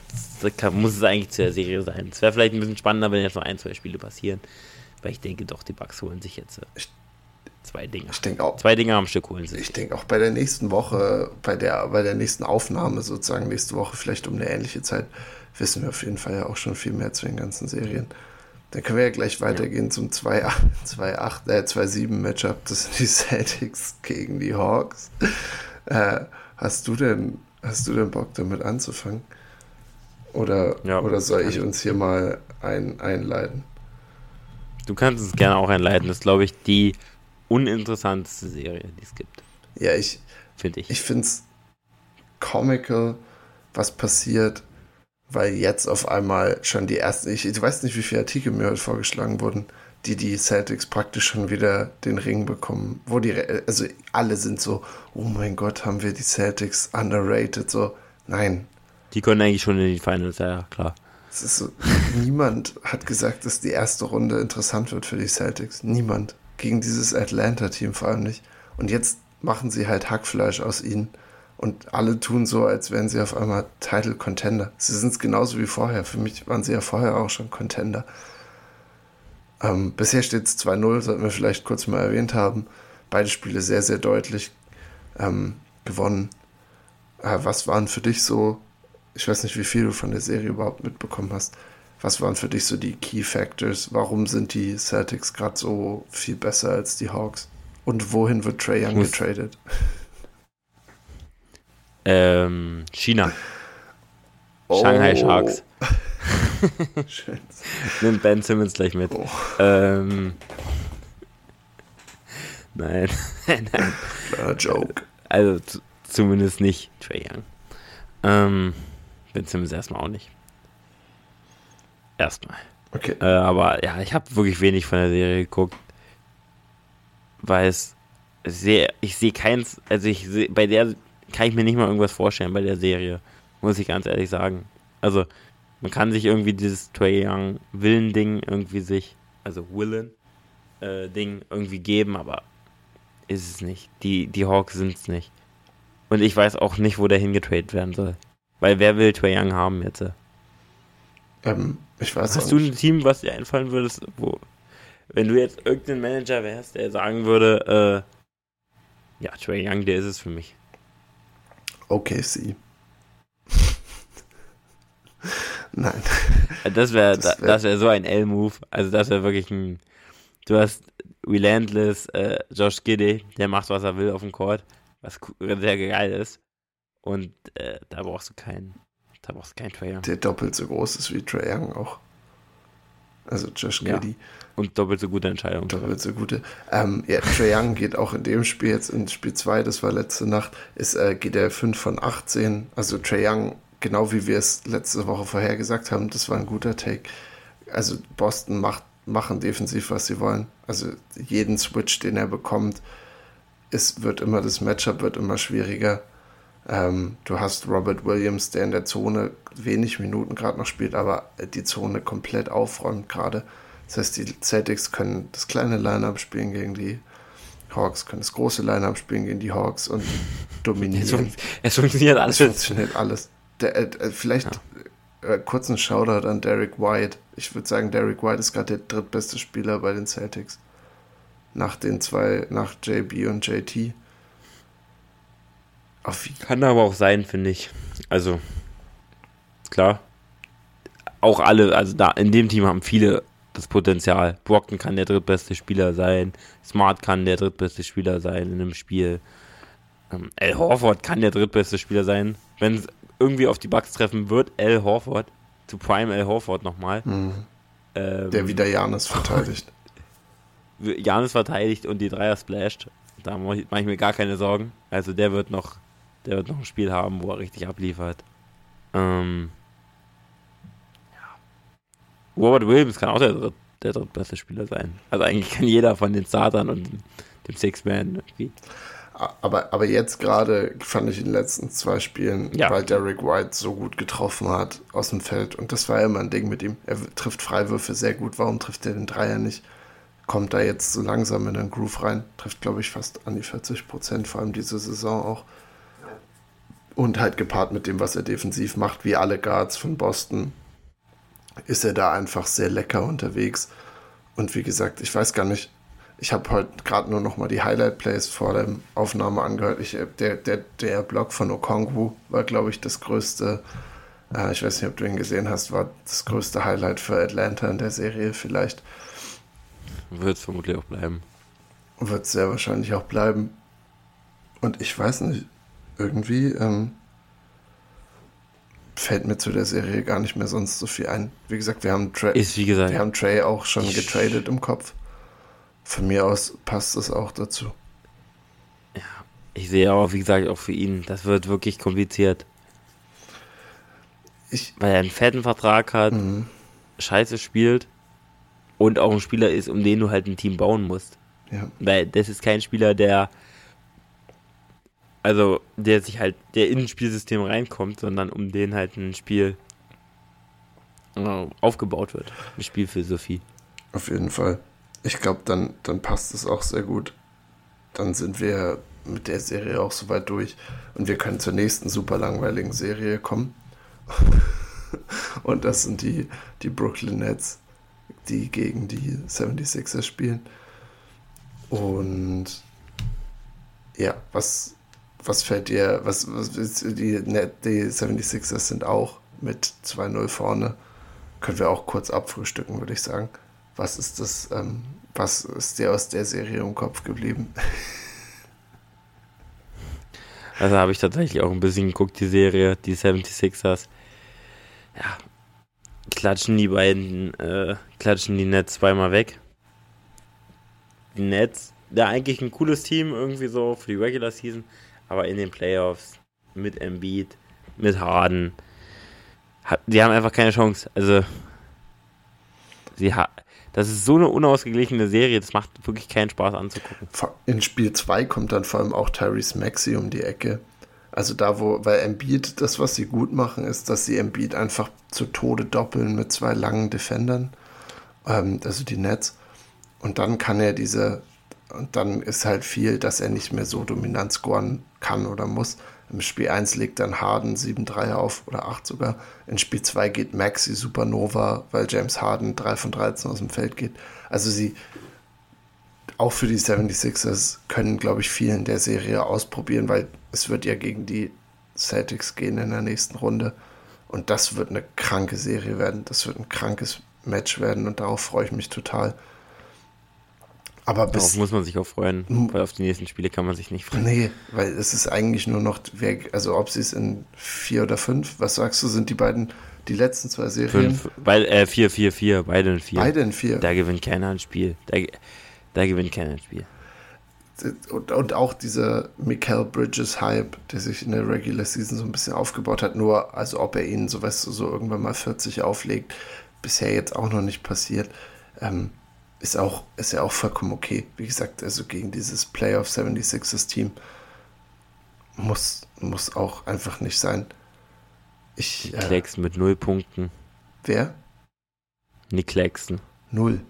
da muss es eigentlich zu der Serie sein. Es wäre vielleicht ein bisschen spannender, wenn jetzt noch ein, zwei Spiele passieren. Weil ich denke doch, die Bucks holen sich jetzt äh, zwei Dinge. Ich denke auch, Zwei Dinge am Stück holen sie. ich denke auch bei der nächsten Woche, bei der, bei der nächsten Aufnahme sozusagen nächste Woche vielleicht um eine ähnliche Zeit, wissen wir auf jeden Fall ja auch schon viel mehr zu den ganzen Serien. Dann können wir ja gleich weitergehen zum 2-8, 2-8, äh, 2-7 Matchup. Das sind die Celtics gegen die Hawks. Äh, hast du denn, hast du denn Bock damit anzufangen? Oder, Ja, oder soll ich. uns hier mal ein, einleiten? Du kannst es gerne auch einleiten. Das ist, glaube ich, die uninteressanteste Serie, die es gibt. Ja, ich, Finde ich. ich finde es comical, was passiert, weil jetzt auf einmal schon die ersten, ich, ich weiß nicht, wie viele Artikel mir heute vorgeschlagen wurden, die die Celtics praktisch schon wieder den Ring bekommen, wo die, also alle sind so, oh mein Gott, haben wir die Celtics underrated, so, nein, Die können eigentlich schon in die Finals, ja, klar. so, niemand hat gesagt, dass die erste Runde interessant wird für die Celtics, niemand, gegen dieses Atlanta-Team vor allem nicht, und jetzt machen sie halt Hackfleisch aus ihnen, und alle tun so, als wären sie auf einmal Title Contender. Sie sind es genauso wie vorher. Für mich waren sie ja vorher auch schon Contender. Ähm, bisher steht es 2-0, sollten wir vielleicht kurz mal erwähnt haben. Beide Spiele sehr, sehr deutlich ähm, gewonnen. Äh, was waren für dich so, ich weiß nicht, wie viel du von der Serie überhaupt mitbekommen hast, was waren für dich so die Key Factors? Warum sind die Celtics gerade so viel besser als die Hawks? Und wohin wird Trey Young getradet? Ähm, China. Shanghai Sharks. Nimmt Ben Simmons gleich mit. Oh. Ähm, nein. nein. Kleiner Joke. Also zu, zumindest nicht Trey Young. Ähm, Ben Simmons erstmal auch nicht. Erstmal. Okay. Äh, aber ja, ich habe wirklich wenig von der Serie geguckt. Weil es sehr, ich sehe keins, also ich seh, bei der kann ich mir nicht mal irgendwas vorstellen bei der Serie. Muss ich ganz ehrlich sagen. Also, man kann sich irgendwie dieses Trey Young Willen-Ding irgendwie sich, also Willen äh, Ding irgendwie geben, aber ist es nicht. Die, die Hawks sind es nicht. Und ich weiß auch nicht, wo der hingetradet werden soll. Weil wer will Trey Young haben jetzt? Ähm, ich weiß Hast du ein Team, was dir einfallen würdest, wo, wenn du jetzt irgendein Manager wärst, der sagen würde, äh, ja, Trey Young, der ist es für mich. OKC. Nein. Das wäre das wär, wär so ein L-Move. Also das wäre wirklich ein. Du hast Relentless, äh, Josh Giddy, der macht, was er will auf dem Court, was sehr geil ist. Und äh, da brauchst du keinen. Da brauchst du keinen Trae Young. Der doppelt so groß ist wie Trae Young auch. Also Josh Giddy. Ja. Und doppelt so gute Entscheidung. Doppelt so gute. Ähm, ja, Trae Young geht auch in dem Spiel jetzt in Spiel 2, das war letzte Nacht, ist, äh, geht er 5 von 18. Also Trae Young, genau wie wir es letzte Woche vorhergesagt haben, das war ein guter Take. Also Boston macht, machen defensiv, was sie wollen. Also jeden Switch, den er bekommt, ist, wird immer das Matchup wird immer schwieriger. Ähm, du hast Robert Williams, der in der Zone wenig Minuten gerade noch spielt, aber die Zone komplett aufräumt gerade. Das heißt, die Celtics können das kleine Line-Up spielen gegen die Hawks, können das große Line-Up spielen gegen die Hawks und dominieren. Es, funktioniert alles. Es funktioniert alles. Der, äh, vielleicht ja. äh, kurz ein Shoutout an Derek White. Ich würde sagen, Derek White ist gerade der drittbeste Spieler bei den Celtics. Nach den zwei, nach JB und JT. Kann aber auch sein, finde ich. Also, klar. Auch alle, also da in dem Team haben viele das Potenzial. Brockton kann der drittbeste Spieler sein. Smart kann der drittbeste Spieler sein in einem Spiel. Ähm, Al Horford kann der drittbeste Spieler sein. Wenn es irgendwie auf die Bucks treffen wird, Al Horford. Zu Prime Al Horford nochmal. Mhm. Ähm, der wieder Janis verteidigt. Janis verteidigt und die Dreier splasht. Da mache ich mir gar keine Sorgen. Also der wird noch der wird noch ein Spiel haben, wo er richtig abliefert. Ähm, ja. Robert Williams kann auch der, dritt, der drittbeste Spieler sein. Also eigentlich kann jeder von den Startern und dem Six-Man irgendwie. Aber, aber jetzt gerade fand ich in den letzten zwei Spielen, ja. weil Derek White so gut getroffen hat aus dem Feld. Und das war ja immer ein Ding mit ihm. Er trifft Freiwürfe sehr gut. Warum trifft er den Dreier nicht? Kommt da jetzt so langsam in den Groove rein. Trifft, glaube ich, fast an die 40 Prozent, vor allem diese Saison auch. Und halt gepaart mit dem, was er defensiv macht, wie alle Guards von Boston, ist er da einfach sehr lecker unterwegs. Und wie gesagt, ich weiß gar nicht, ich habe heute gerade nur noch mal die Highlight-Plays vor der Aufnahme angehört. Ich, der, der, der Block von Okongwu war, glaube ich, das größte, äh, ich weiß nicht, ob du ihn gesehen hast, war das größte Highlight für Atlanta in der Serie vielleicht. Wird es vermutlich auch bleiben. Wird sehr wahrscheinlich auch bleiben. Und ich weiß nicht, irgendwie ähm, fällt mir zu der Serie gar nicht mehr sonst so viel ein. Wie gesagt, wir haben, Tra Ist, wie gesagt, wir haben Trey auch schon getradet im Kopf. Von mir aus passt es auch dazu. Ja, ich sehe aber, wie gesagt, auch für ihn, das wird wirklich kompliziert. Ich, Weil er einen fetten Vertrag hat, mhm. scheiße spielt und auch ein Spieler ist, um den du halt ein Team bauen musst. Ja. Weil das ist kein Spieler, der also der sich halt, der in ein Spielsystem reinkommt, sondern um den halt ein Spiel äh, aufgebaut wird. Eine Spielphilosophie. Auf jeden Fall. Ich glaube, dann, dann passt es auch sehr gut. Dann sind wir mit der Serie auch soweit durch. Und wir können zur nächsten super langweiligen Serie kommen. Und das sind die, die Brooklyn Nets, die gegen die 76ers spielen. Und ja, was, was fällt dir, was, was die, die 76ers sind auch mit 2-0 vorne. Können wir auch kurz abfrühstücken, würde ich sagen. Was ist das, ähm, was ist dir aus der Serie im Kopf geblieben? Also habe ich tatsächlich auch ein bisschen geguckt, die Serie, die 76ers. Ja, klatschen die beiden, äh, klatschen die Nets zweimal weg. Die Nets, ja, eigentlich ein cooles Team, irgendwie so für die Regular Season. Aber in den Playoffs mit Embiid, mit Harden, die haben einfach keine Chance. Also, sie das ist so eine unausgeglichene Serie, das macht wirklich keinen Spaß anzugucken. In Spiel 2 kommt dann vor allem auch Tyrese Maxi um die Ecke. Also da, wo, weil Embiid, das, was sie gut machen, ist, dass sie Embiid einfach zu Tode doppeln mit zwei langen Defendern, ähm, also die Nets. Und dann kann er diese und dann ist halt viel, dass er nicht mehr so dominant scoren kann oder muss. Im Spiel 1 legt dann Harden 7-3 auf oder 8 sogar. In Spiel 2 geht Maxi Supernova, weil James Harden 3 von 13 aus dem Feld geht. Also sie, auch für die 76ers, können, glaube ich, viel in der Serie ausprobieren, weil es wird ja gegen die Celtics gehen in der nächsten Runde. Und das wird eine kranke Serie werden. Das wird ein krankes Match werden und darauf freue ich mich total. Aber bis, Darauf muss man sich auch freuen, weil auf die nächsten Spiele kann man sich nicht freuen. Nee, weil es ist eigentlich nur noch, also ob sie es in vier oder fünf, was sagst du, sind die beiden, die letzten zwei Serien? Fünf, weil, äh, vier, vier, vier, beide in vier. Beide in vier. Da gewinnt keiner ein Spiel. Da, da gewinnt keiner ein Spiel. Und, und auch dieser Mikael Bridges Hype, der sich in der Regular Season so ein bisschen aufgebaut hat, nur, also ob er ihn so, weißt du, so irgendwann mal 40 auflegt, bisher jetzt auch noch nicht passiert. Ähm, ist auch, ist ja auch vollkommen okay. Wie gesagt, also gegen dieses Playoff 76ers Team muss, muss auch einfach nicht sein. Ich, Nick Claxton äh, mit null Punkten. Wer? Nick Claxton. Null.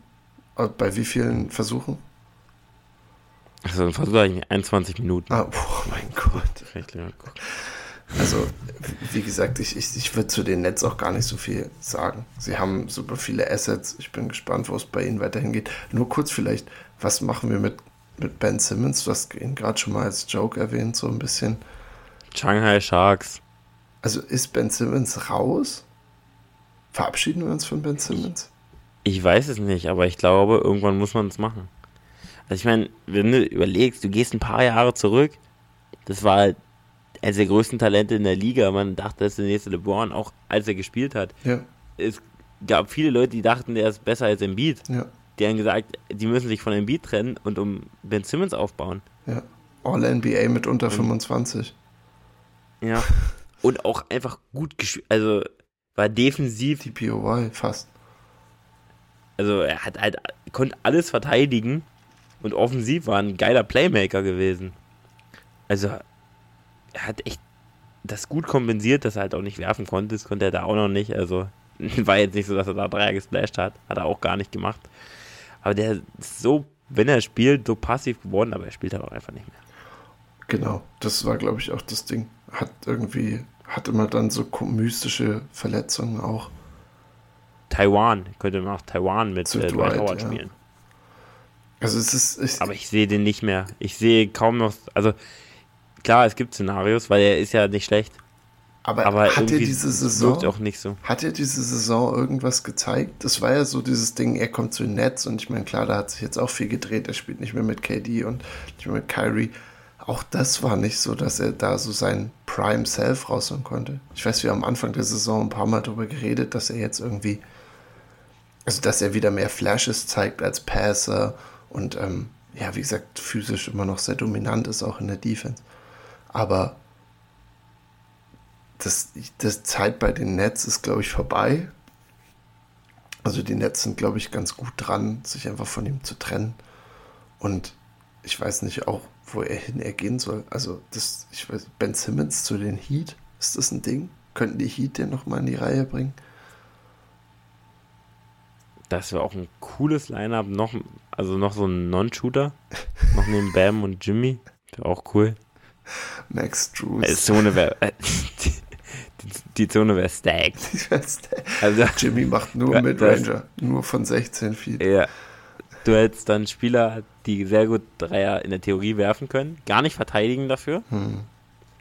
Bei wie vielen Versuchen? Also ein Versuch eigentlich 21 Minuten. Ah, oh mein Gott. Also, wie gesagt, ich, ich, ich würde zu den Nets auch gar nicht so viel sagen. Sie haben super viele Assets. Ich bin gespannt, wo es bei ihnen weiterhin geht. Nur kurz vielleicht, was machen wir mit, mit Ben Simmons? Du hast ihn gerade schon mal als Joke erwähnt, so ein bisschen. Shanghai Sharks. Also ist Ben Simmons raus? Verabschieden wir uns von Ben Simmons? Ich, ich weiß es nicht, aber ich glaube, irgendwann muss man es machen. Also ich meine, wenn du überlegst, du gehst ein paar Jahre zurück, das war halt eines der größten Talente in der Liga. Man dachte, das ist der nächste LeBron, auch als er gespielt hat. Ja. Es gab viele Leute, die dachten, der ist besser als Embiid. Ja. Die haben gesagt, die müssen sich von Embiid trennen und um Ben Simmons aufbauen. Ja. All-NBA mit unter und, 25. Ja. Und auch einfach gut gespielt. Also war defensiv. Die POY fast. Also er hat halt, konnte alles verteidigen und offensiv war ein geiler Playmaker gewesen. Also hat echt das gut kompensiert, dass er halt auch nicht werfen konnte. Das konnte er da auch noch nicht. Also war jetzt nicht so, dass er da Dreier gesplasht hat. Hat er auch gar nicht gemacht. Aber der ist so, wenn er spielt, so passiv geworden, aber er spielt halt auch einfach nicht mehr. Genau, das war, glaube ich, auch das Ding. Hat irgendwie, hat immer dann so mystische Verletzungen auch. Taiwan, könnte man auch Taiwan mit äh, Dwight Howard ja. spielen. Also es ist. Ich, aber ich sehe den nicht mehr. Ich sehe kaum noch. Also klar, es gibt Szenarios, weil er ist ja nicht schlecht. Aber, aber hat er diese Saison auch nicht so. Hat er diese Saison irgendwas gezeigt? Das war ja so dieses Ding, er kommt zu den Nets und ich meine, klar, da hat sich jetzt auch viel gedreht. Er spielt nicht mehr mit KD und nicht mehr mit Kyrie. Auch das war nicht so, dass er da so sein Prime Self rausholen konnte. Ich weiß, wir haben am Anfang der Saison ein paar Mal darüber geredet, dass er jetzt irgendwie, also dass er wieder mehr Flashes zeigt als Passer und ähm, ja, wie gesagt, physisch immer noch sehr dominant ist, auch in der Defense. Aber das, das Zeit bei den Nets ist, glaube ich, vorbei. Also die Nets sind, glaube ich, ganz gut dran, sich einfach von ihm zu trennen. Und ich weiß nicht auch, wo er hin er gehen soll. Also das, ich weiß, Ben Simmons zu den Heat, ist das ein Ding? Könnten die Heat den nochmal in die Reihe bringen? Das wäre auch ein cooles Line-Up. Noch, also noch so ein Non-Shooter. noch neben Bam und Jimmy. Wäre auch cool. Max Drews. Die Zone wäre. die, die, Zone wäre stacked. also, Jimmy macht nur mit Ranger. Nur von 16 Feet. Ja. Du hättest dann Spieler, die sehr gut Dreier in der Theorie werfen können, gar nicht verteidigen dafür. Hm.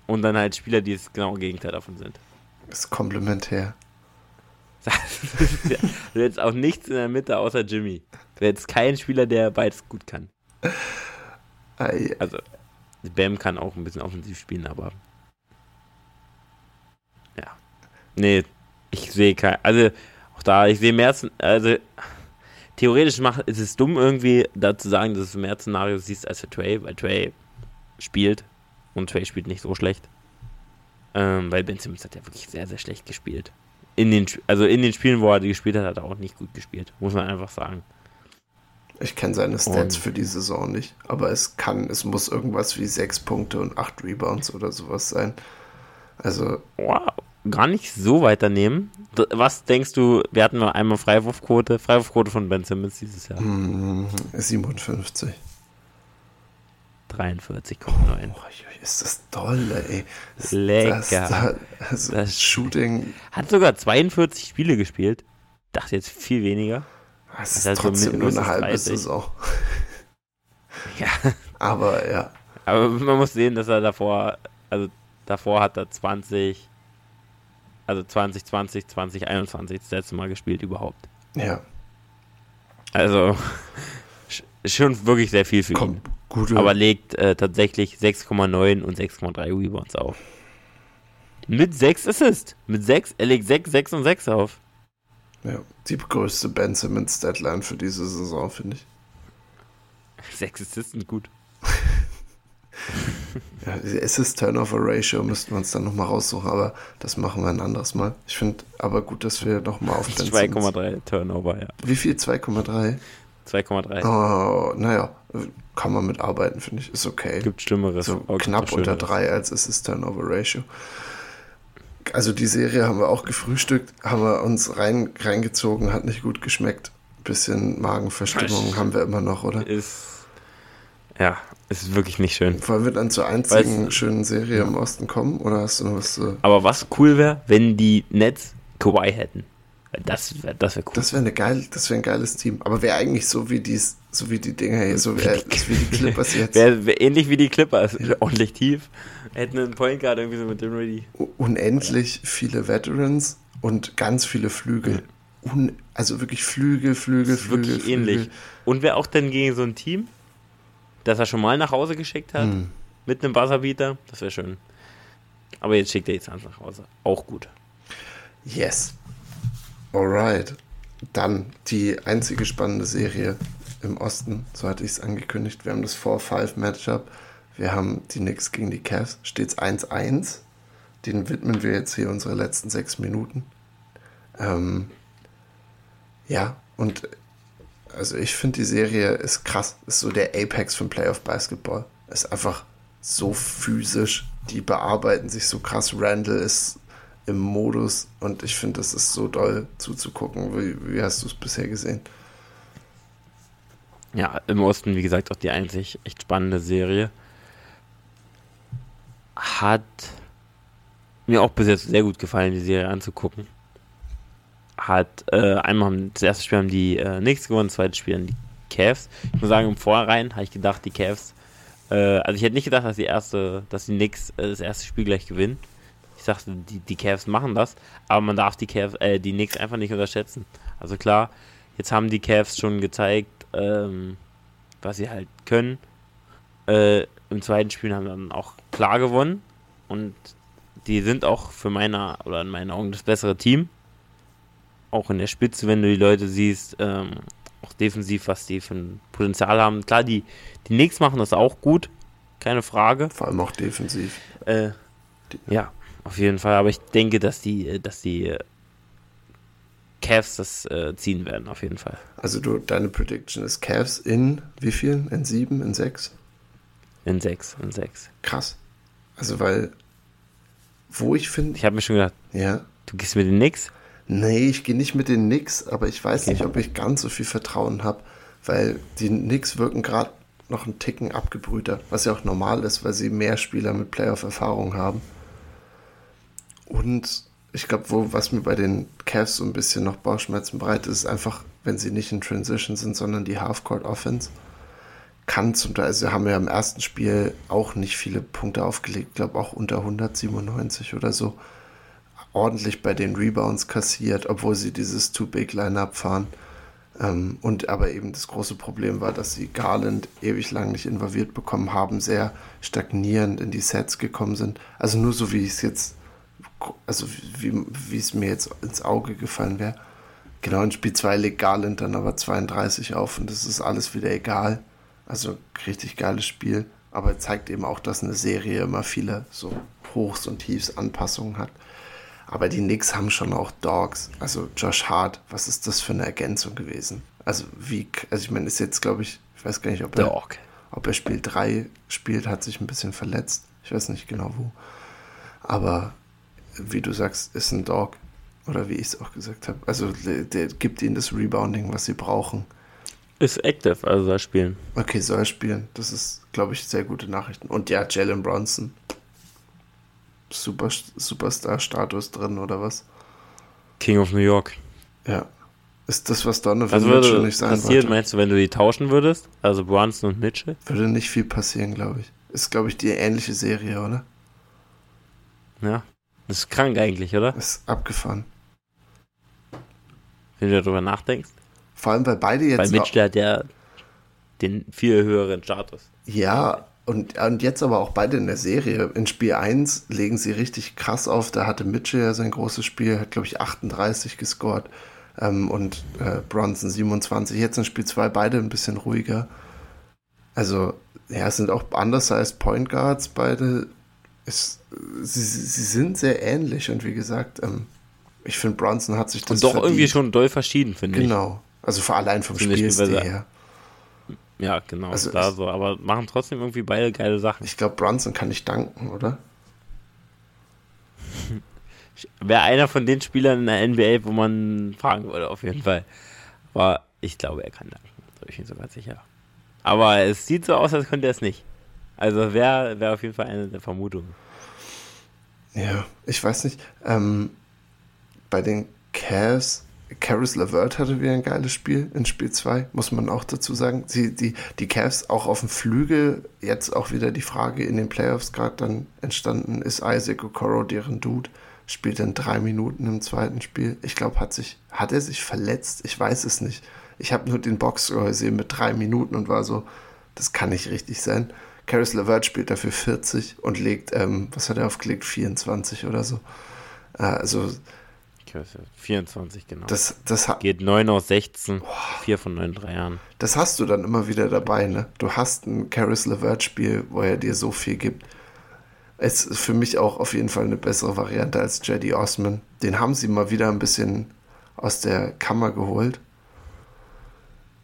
Und dann halt Spieler, die das genaue Gegenteil davon sind. Das ist komplementär. du hättest auch nichts in der Mitte außer Jimmy. Du hättest keinen Spieler, der beides gut kann. Also, Bam kann auch ein bisschen offensiv spielen, aber. Ja. Nee, ich sehe kein. Also, auch da, ich sehe mehr. Also, theoretisch macht, ist es dumm, irgendwie da zu sagen, dass du mehr Szenarios siehst als für Trey, weil Trey spielt. Und Trey spielt nicht so schlecht. Ähm, weil Ben Simmons hat ja wirklich sehr, sehr schlecht gespielt. In den, also in den Spielen, wo er gespielt hat, hat er auch nicht gut gespielt. Muss man einfach sagen. Ich kenne seine Stats und für die Saison nicht, aber es kann, es muss irgendwas wie sechs Punkte und acht Rebounds oder sowas sein. Also. Wow, gar nicht so weit daneben. Was denkst du, wir hatten noch einmal Freiwurfquote, Freiwurfquote von Ben Simmons dieses Jahr? 57. 43,9. Oh, ist das toll, ey. Das, Lecker. Das, also das Shooting. Hat sogar 42 Spiele gespielt. Dachte jetzt viel weniger. Es ist, ist trotzdem nur eine halbe 30. Saison. Ja. Aber ja. Aber man muss sehen, dass er davor, also davor hat er 20, Also 2020, 2021 das letzte Mal gespielt überhaupt. Ja. Also schon wirklich sehr viel für Komm, ihn. gute. Aber legt äh, tatsächlich 6,9 und 6,3 Rebounds auf. Mit 6 Assists. Mit 6, er legt 6, 6 und 6 auf. Ja, die größte Ben Simmons Deadline für diese Saison, finde ich. 6 Assists sind gut. Ja, die Assist-Turnover-Ratio müssten wir uns dann nochmal raussuchen, aber das machen wir ein anderes Mal. Ich finde aber gut, dass wir nochmal auf Ben Simmons- 2,3 Turnover, ja. Wie viel? 2,3? 2,3. Oh, naja, kann man mitarbeiten, finde ich. Ist okay. Gibt Schlimmeres. so knapp unter Schlimmeres. 3 als Assist-Turnover-Ratio. Also die Serie haben wir auch gefrühstückt, haben wir uns rein, reingezogen, hat nicht gut geschmeckt. Bisschen Magenverstimmung haben wir immer noch, oder? Ist. Ja, ist wirklich nicht schön. Wollen wir dann zur einzigen du- schönen Serie im Osten kommen? Oder hast du noch was zu... Aber was cool wäre, wenn die Nets Kawhi hätten. Das wäre das wär cool. Das wäre geil, das wäre ein geiles Team. Aber wäre eigentlich so wie dies, so wie die Dinger hier, so wie, äh, wie die Clippers jetzt. Wäre wär ähnlich wie die Clippers. Ordentlich tief. Hätten einen Point Guard irgendwie so mit dem Ready. unendlich viele Veterans und ganz viele Flügel. Un also wirklich Flügel, Flügel, Flügel, wirklich Flügel. ähnlich. Und wer auch denn gegen so ein Team, das er schon mal nach Hause geschickt hat, Hm. mit einem Buzzerbeater, das wäre schön. Aber jetzt schickt er jetzt nach Hause. Auch gut. Yes. Alright. Dann die einzige spannende Serie im Osten, so hatte ich es angekündigt. Wir haben das 4-5-Matchup. Wir haben die Knicks gegen die Cavs. Steht's 1-1. Den widmen wir jetzt hier unsere letzten sechs Minuten. Ähm, ja, und also ich finde die Serie ist krass. Ist so der Apex von Playoff Basketball. Ist einfach so physisch. Die bearbeiten sich so krass. Randall ist im Modus und ich finde, das ist so doll zuzugucken. Wie, wie hast du es bisher gesehen? Ja, im Osten, wie gesagt, auch die einzig echt spannende Serie. Hat mir auch bis jetzt sehr gut gefallen, die Serie anzugucken. Hat äh, einmal das erste Spiel haben die äh, Knicks gewonnen, das zweite Spiel haben die Cavs. Ich muss sagen, im Vorhinein habe ich gedacht, die Cavs, äh, also ich hätte nicht gedacht, dass die erste, dass die Knicks äh, das erste Spiel gleich gewinnen. Ich dachte, die, die Cavs machen das, aber man darf die Cavs, äh, die Knicks einfach nicht unterschätzen. Also klar, jetzt haben die Cavs schon gezeigt, ähm, was sie halt können. Äh, Im zweiten Spiel haben dann auch klar gewonnen und die sind auch für meine oder in meinen Augen das bessere Team. Auch in der Spitze, wenn du die Leute siehst, ähm, auch defensiv, was die für ein Potenzial haben. Klar, die, die Knicks machen das auch gut, keine Frage. Vor allem auch defensiv. Äh, ja, auf jeden Fall. Aber ich denke, dass die, äh, dass die äh, Cavs das äh, ziehen werden, auf jeden Fall. Also du, deine Prediction ist Cavs in wie vielen? In sieben, in sechs? In sechs, in sechs. Krass. Also weil, wo ich finde, Ich habe mir schon gedacht, ja, du gehst mit den Knicks. nee, ich gehe nicht mit den Knicks, aber ich weiß Okay. nicht, ob ich ganz so viel Vertrauen habe, weil die Knicks wirken gerade noch einen Ticken abgebrühter, was ja auch normal ist, weil sie mehr Spieler mit Playoff-Erfahrung haben. Und ich glaube, wo was mir bei den Cavs so ein bisschen noch Bauchschmerzen bereitet, ist einfach, wenn sie nicht in Transition sind, sondern die Half-Court-Offense kann zum Teil, also haben ja im ersten Spiel auch nicht viele Punkte aufgelegt, ich glaube auch unter 197 oder so. Ordentlich bei den Rebounds kassiert, obwohl sie dieses Too-Big-Line-Up fahren. Ähm, und aber eben das große Problem war, dass sie Garland ewig lang nicht involviert bekommen haben, sehr stagnierend in die Sets gekommen sind. Also nur so, wie ich es jetzt, also wie, es mir jetzt ins Auge gefallen wäre. Genau, in Spiel 2 legt Garland dann aber 32 auf und das ist alles wieder egal. Also richtig geiles Spiel, aber zeigt eben auch, dass eine Serie immer viele so Hochs und Tiefs Anpassungen hat. Aber die Knicks haben schon auch Dogs. Also Josh Hart, was ist das für eine Ergänzung gewesen? Also wie, also ich meine, ist jetzt glaube ich, ich weiß gar nicht, ob er, Dog. ob er Spiel 3 spielt, hat sich ein bisschen verletzt. Ich weiß nicht genau wo. Aber wie du sagst, ist ein Dog. Oder wie ich es auch gesagt habe. Also der, gibt ihnen das Rebounding, was sie brauchen. Ist active, also da spielen. Okay, soll er spielen. Das ist, glaube ich, sehr gute Nachrichten. Und ja, Jalen Bronson. Super, Superstar-Status drin, oder was? King of New York. Ja. Ist das, was Donovan Was Mitchell nicht sein passieren, wollte? meinst du, wenn du die tauschen würdest? Also Brunson und Mitchell? Würde nicht viel passieren, glaube ich. Ist, glaube ich, die ähnliche Serie, oder? Ja. Das ist krank eigentlich, oder? Das ist abgefahren. Wenn du darüber nachdenkst. Vor allem, weil beide jetzt. Weil Mitchell hat ja den viel höheren Status. Ja, und, und jetzt aber auch beide in der Serie. In Spiel 1 legen sie richtig krass auf. Da hatte Mitchell ja sein großes Spiel, hat, glaube ich, 38 gescored. Ähm, und äh, Bronson 27. Jetzt in Spiel 2 beide ein bisschen ruhiger. Also, ja, es sind auch anders als Point Guards, beide. Es, sie, sie sind sehr ähnlich und wie gesagt, ähm, ich finde, Bronson hat sich das. Und doch verdient. irgendwie schon doll verschieden, finde ich. Genau. Also vor allein vom Spielstil her. Ja, genau. Also da so, aber machen trotzdem irgendwie beide geile Sachen. Ich glaube, Bronson kann ich danken, oder? Wäre einer von den Spielern in der NBA, wo man fragen würde, auf jeden Fall. Aber ich glaube, er kann danken. Da bin ich mir sogar sicher. Aber es sieht so aus, als könnte er es nicht. Also wäre wär auf jeden Fall eine der Vermutungen. Ja, ich weiß nicht. Ähm, bei den Cavs, Caris LeVert hatte wieder ein geiles Spiel in Spiel 2, muss man auch dazu sagen. Sie, die, die Cavs auch auf dem Flügel, jetzt auch wieder die Frage in den Playoffs gerade dann entstanden, ist Isaac Okoro deren Dude? Spielt dann drei Minuten im zweiten Spiel. Ich glaube, hat hat er sich verletzt? Ich weiß es nicht. Ich habe nur den Boxscore gesehen mit drei Minuten und war so, das kann nicht richtig sein. Caris LeVert spielt dafür 40 und legt, ähm, was hat er aufgelegt? 24 oder so. Äh, also. 24, genau. Das, das Geht 9 aus 16, boah, 4 von 9 Jahren. Das hast du dann immer wieder dabei, ne? Du hast ein Caris LeVert-Spiel, wo er dir so viel gibt. Es ist für mich auch auf jeden Fall eine bessere Variante als Jedi Osman. Den haben sie mal wieder ein bisschen aus der Kammer geholt.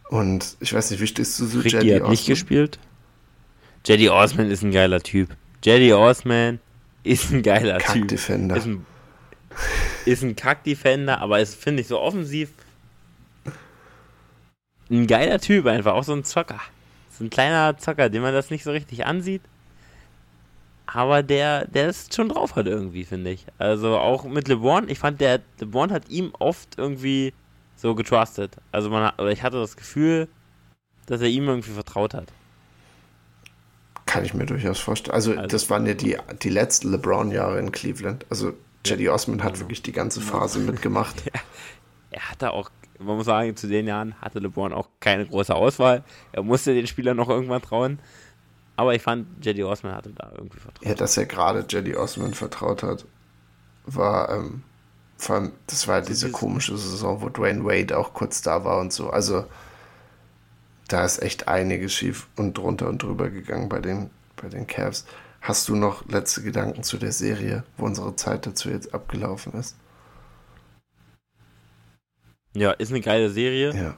Und ich weiß nicht, wie stehst du zu Ricky Jedi hat Osman? nicht gespielt. Jedi Osman ist ein geiler Typ. Jedi Osman ist ein geiler Kack Typ. Defender. Ist ein, ist ein Kack-Defender, aber ist, finde ich, so offensiv ein geiler Typ einfach. Auch so ein Zocker. So ein kleiner Zocker, dem man das nicht so richtig ansieht. Aber der, der es schon drauf hat irgendwie, finde ich. Also auch mit LeBron, ich fand, der LeBron hat ihm oft irgendwie so getrustet. Also man, ich hatte das Gefühl, dass er ihm irgendwie vertraut hat. Kann ich mir durchaus vorstellen. Also, also das waren ja die, die letzten LeBron-Jahre in Cleveland. Also Jetty Osman hat wirklich die ganze Phase mitgemacht. Ja, er hatte auch, man muss sagen, zu den Jahren hatte LeBron auch keine große Auswahl. Er musste den Spielern noch irgendwann trauen. Aber ich fand, Jetty Osman hatte da irgendwie vertraut. Ja, dass er gerade Jetty Osman vertraut hat, war ähm, vor allem, das war also diese komische Saison, wo Dwayne Wade auch kurz da war und so. Also, da ist echt einiges schief und drunter und drüber gegangen bei den, bei den Cavs. Hast du noch letzte Gedanken zu der Serie, wo unsere Zeit dazu jetzt abgelaufen ist? Ja, ist eine geile Serie. Ja.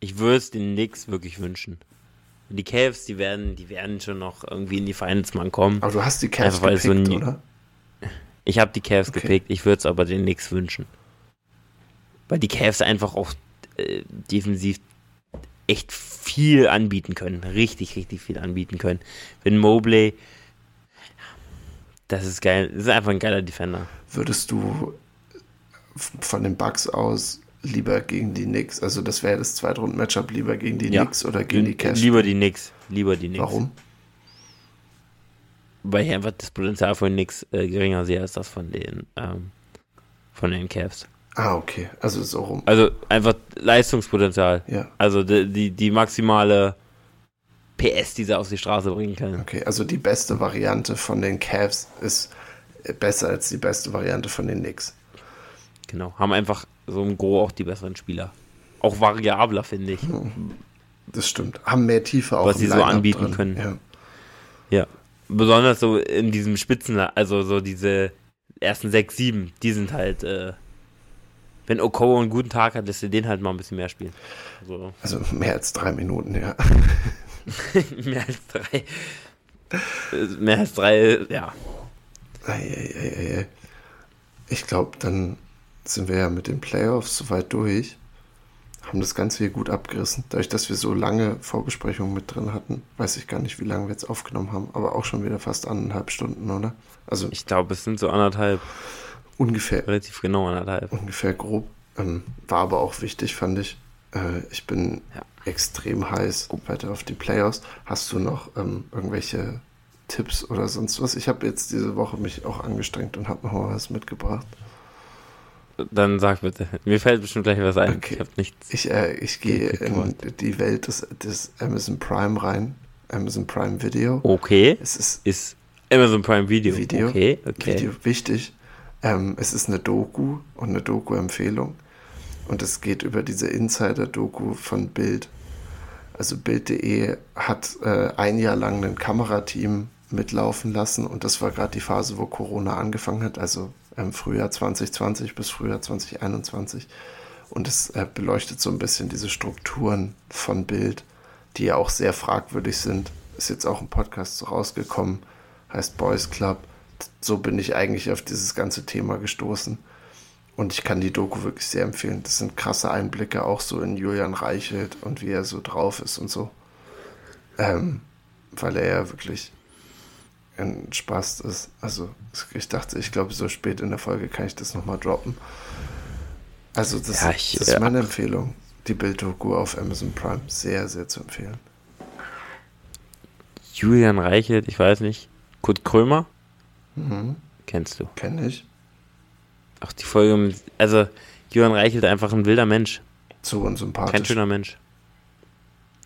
Ich würde es den Knicks wirklich wünschen. Die Cavs, die werden, die werden schon noch irgendwie in die Finals mal kommen. Aber du hast die Cavs Einfach, gepickt, so oder? Ich habe die Cavs okay. gepickt, ich würde es aber den Knicks wünschen. Weil die Cavs einfach auch äh, defensiv echt viel anbieten können. Richtig, richtig viel anbieten können. Wenn Mobley, das ist geil, das ist einfach ein geiler Defender. Würdest du von den Bucks aus lieber gegen die Knicks, also das wäre das zweite Runden-Matchup, lieber gegen die ja. Knicks oder gegen die Cavs? Lieber die Knicks, lieber die Knicks. Warum? weil ich einfach das Potenzial von Nix äh, geringer sehe als das von den, ähm, von den Cavs. Ah, okay. Also so rum. Also einfach Leistungspotenzial. Ja. Also die, die, die maximale PS, die sie auf die Straße bringen können. Okay, also die beste Variante von den Cavs ist besser als die beste Variante von den Knicks. Genau, haben einfach so im Gro auch die besseren Spieler. Auch variabler, finde ich. Hm. Das stimmt. Haben mehr Tiefe auch. Was sie so anbieten drin. können. Ja. ja besonders so in diesem Spitzen, also so diese ersten sechs, sieben, die sind halt, äh, wenn Okowo einen guten Tag hat, lässt er den halt mal ein bisschen mehr spielen. So. Also mehr als drei Minuten, ja. mehr als drei. Mehr als drei, ja. Ich glaube, dann sind wir ja mit den Playoffs soweit durch haben das Ganze hier gut abgerissen. Dadurch, dass wir so lange Vorbesprechungen mit drin hatten, weiß ich gar nicht, wie lange wir jetzt aufgenommen haben, aber auch schon wieder fast anderthalb Stunden, oder? Also ich glaube, es sind so anderthalb. Ungefähr. Relativ genau anderthalb. Ungefähr grob. Ähm, war aber auch wichtig, fand ich. Äh, ich bin ja. extrem heiß weiter auf die Playoffs. Hast du noch ähm, irgendwelche Tipps oder sonst was. Ich habe jetzt diese Woche mich auch angestrengt und habe noch mal was mitgebracht. Dann sag bitte. Mir fällt bestimmt gleich was ein. Okay. Ich habe nichts. Ich, äh, ich gehe in die Welt des, des Amazon Prime rein. Amazon Prime Video. Okay. Es ist Ist Amazon Prime Video. Video. Okay, okay. Video wichtig. Ähm, es ist eine Doku und eine Doku-Empfehlung. Und es geht über diese Insider-Doku von Bild. Also Bild.de hat äh, ein Jahr lang ein Kamerateam mitlaufen lassen und das war gerade die Phase, wo Corona angefangen hat, also im Frühjahr 2020 bis Frühjahr 2021. Und es äh, beleuchtet so ein bisschen diese Strukturen von Bild, die ja auch sehr fragwürdig sind. Ist jetzt auch ein Podcast rausgekommen, heißt Boys Club. So bin ich eigentlich auf dieses ganze Thema gestoßen. Und ich kann die Doku wirklich sehr empfehlen. Das sind krasse Einblicke auch so in Julian Reichelt und wie er so drauf ist und so. Ähm, weil er ja wirklich ein Spaß ist. Also ich dachte, ich glaube, so spät in der Folge kann ich das nochmal droppen. Also das, Ja, ich- das ist ja. meine Empfehlung. Die Bild-Doku auf Amazon Prime. Sehr, sehr zu empfehlen. Julian Reichelt, ich weiß nicht. Kurt Krömer? Mhm. Kennst du. Kenne ich. Auch die Folge mit. Also, Julian Reichelt einfach ein wilder Mensch. Zu unsympathisch. Kein schöner Mensch.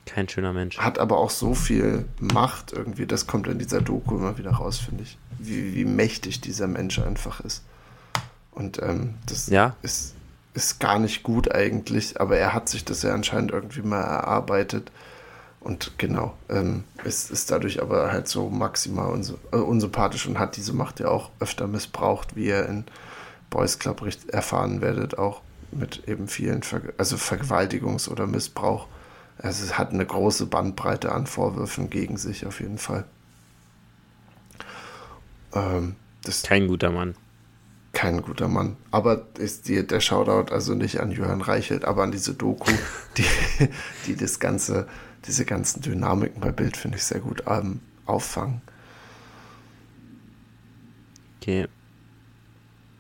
Kein schöner Mensch. hat aber auch so viel Macht irgendwie. Das kommt in dieser Doku immer wieder raus, finde ich. Wie, wie mächtig dieser Mensch einfach ist. Und ähm, das Ja. ist, ist gar nicht gut eigentlich, aber er hat sich das ja anscheinend irgendwie mal erarbeitet. Und genau, ähm, ist, ist dadurch aber halt so maximal unsy äh, unsympathisch und hat diese Macht ja auch öfter missbraucht, wie ihr in Boys Club erfahren werdet, auch mit eben vielen, Ver also Vergewaltigungs- oder Missbrauch. Also es hat eine große Bandbreite an Vorwürfen gegen sich auf jeden Fall. Ähm, Kein guter Mann. kein guter Mann. Aber ist die, der Shoutout also nicht an Johann Reichelt, aber an diese Doku, die, die das ganze, diese ganzen Dynamiken bei Bild finde ich sehr gut ähm, auffangen. Okay.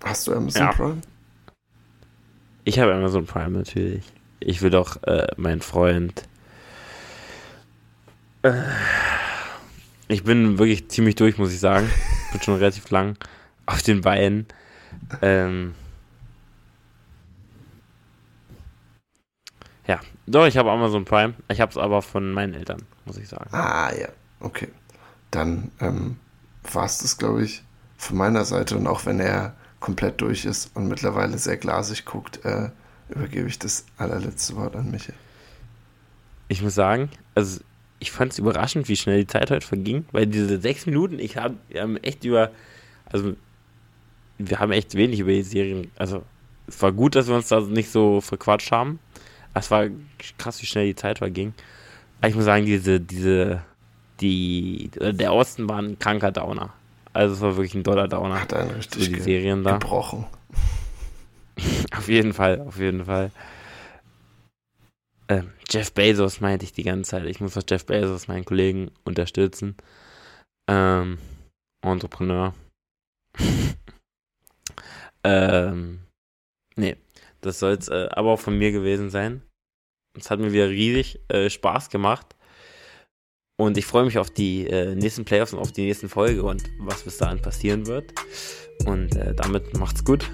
Hast du Amazon Ja. Prime? Ich habe Amazon Prime natürlich. Ich will doch äh, mein Freund. Äh, ich bin wirklich ziemlich durch, muss ich sagen. Bin schon relativ lang auf den Beinen. Ähm, ja, doch, ich habe Amazon Prime. Ich habe es aber von meinen Eltern, muss ich sagen. Ah, ja. Okay. Dann ähm, war es das, glaube ich, von meiner Seite. Und auch wenn er komplett durch ist und mittlerweile sehr glasig guckt, äh, übergebe ich das allerletzte Wort an Michael. Ich muss sagen, also ich fand es überraschend, wie schnell die Zeit heute verging, weil diese sechs Minuten, ich habe wir haben echt über, also wir haben echt wenig über die Serien, also es war gut, dass wir uns da nicht so verquatscht haben. Es war krass, wie schnell die Zeit verging. Aber ich muss sagen, diese, diese, die, der Osten war ein kranker Downer. Also es war wirklich ein doller Downer. Hat einen So richtig die ge Serien da. gebrochen. Auf jeden Fall, auf jeden Fall. Ähm, Jeff Bezos meinte ich die ganze Zeit. Ich muss doch Jeff Bezos, meinen Kollegen, unterstützen. Ähm, Entrepreneur. ähm, nee, das soll es äh, aber auch von mir gewesen sein. Es hat mir wieder riesig äh, Spaß gemacht. Und ich freue mich auf die äh, nächsten Playoffs und auf die nächsten Folge und was bis dahin passieren wird. Und äh, damit macht's gut.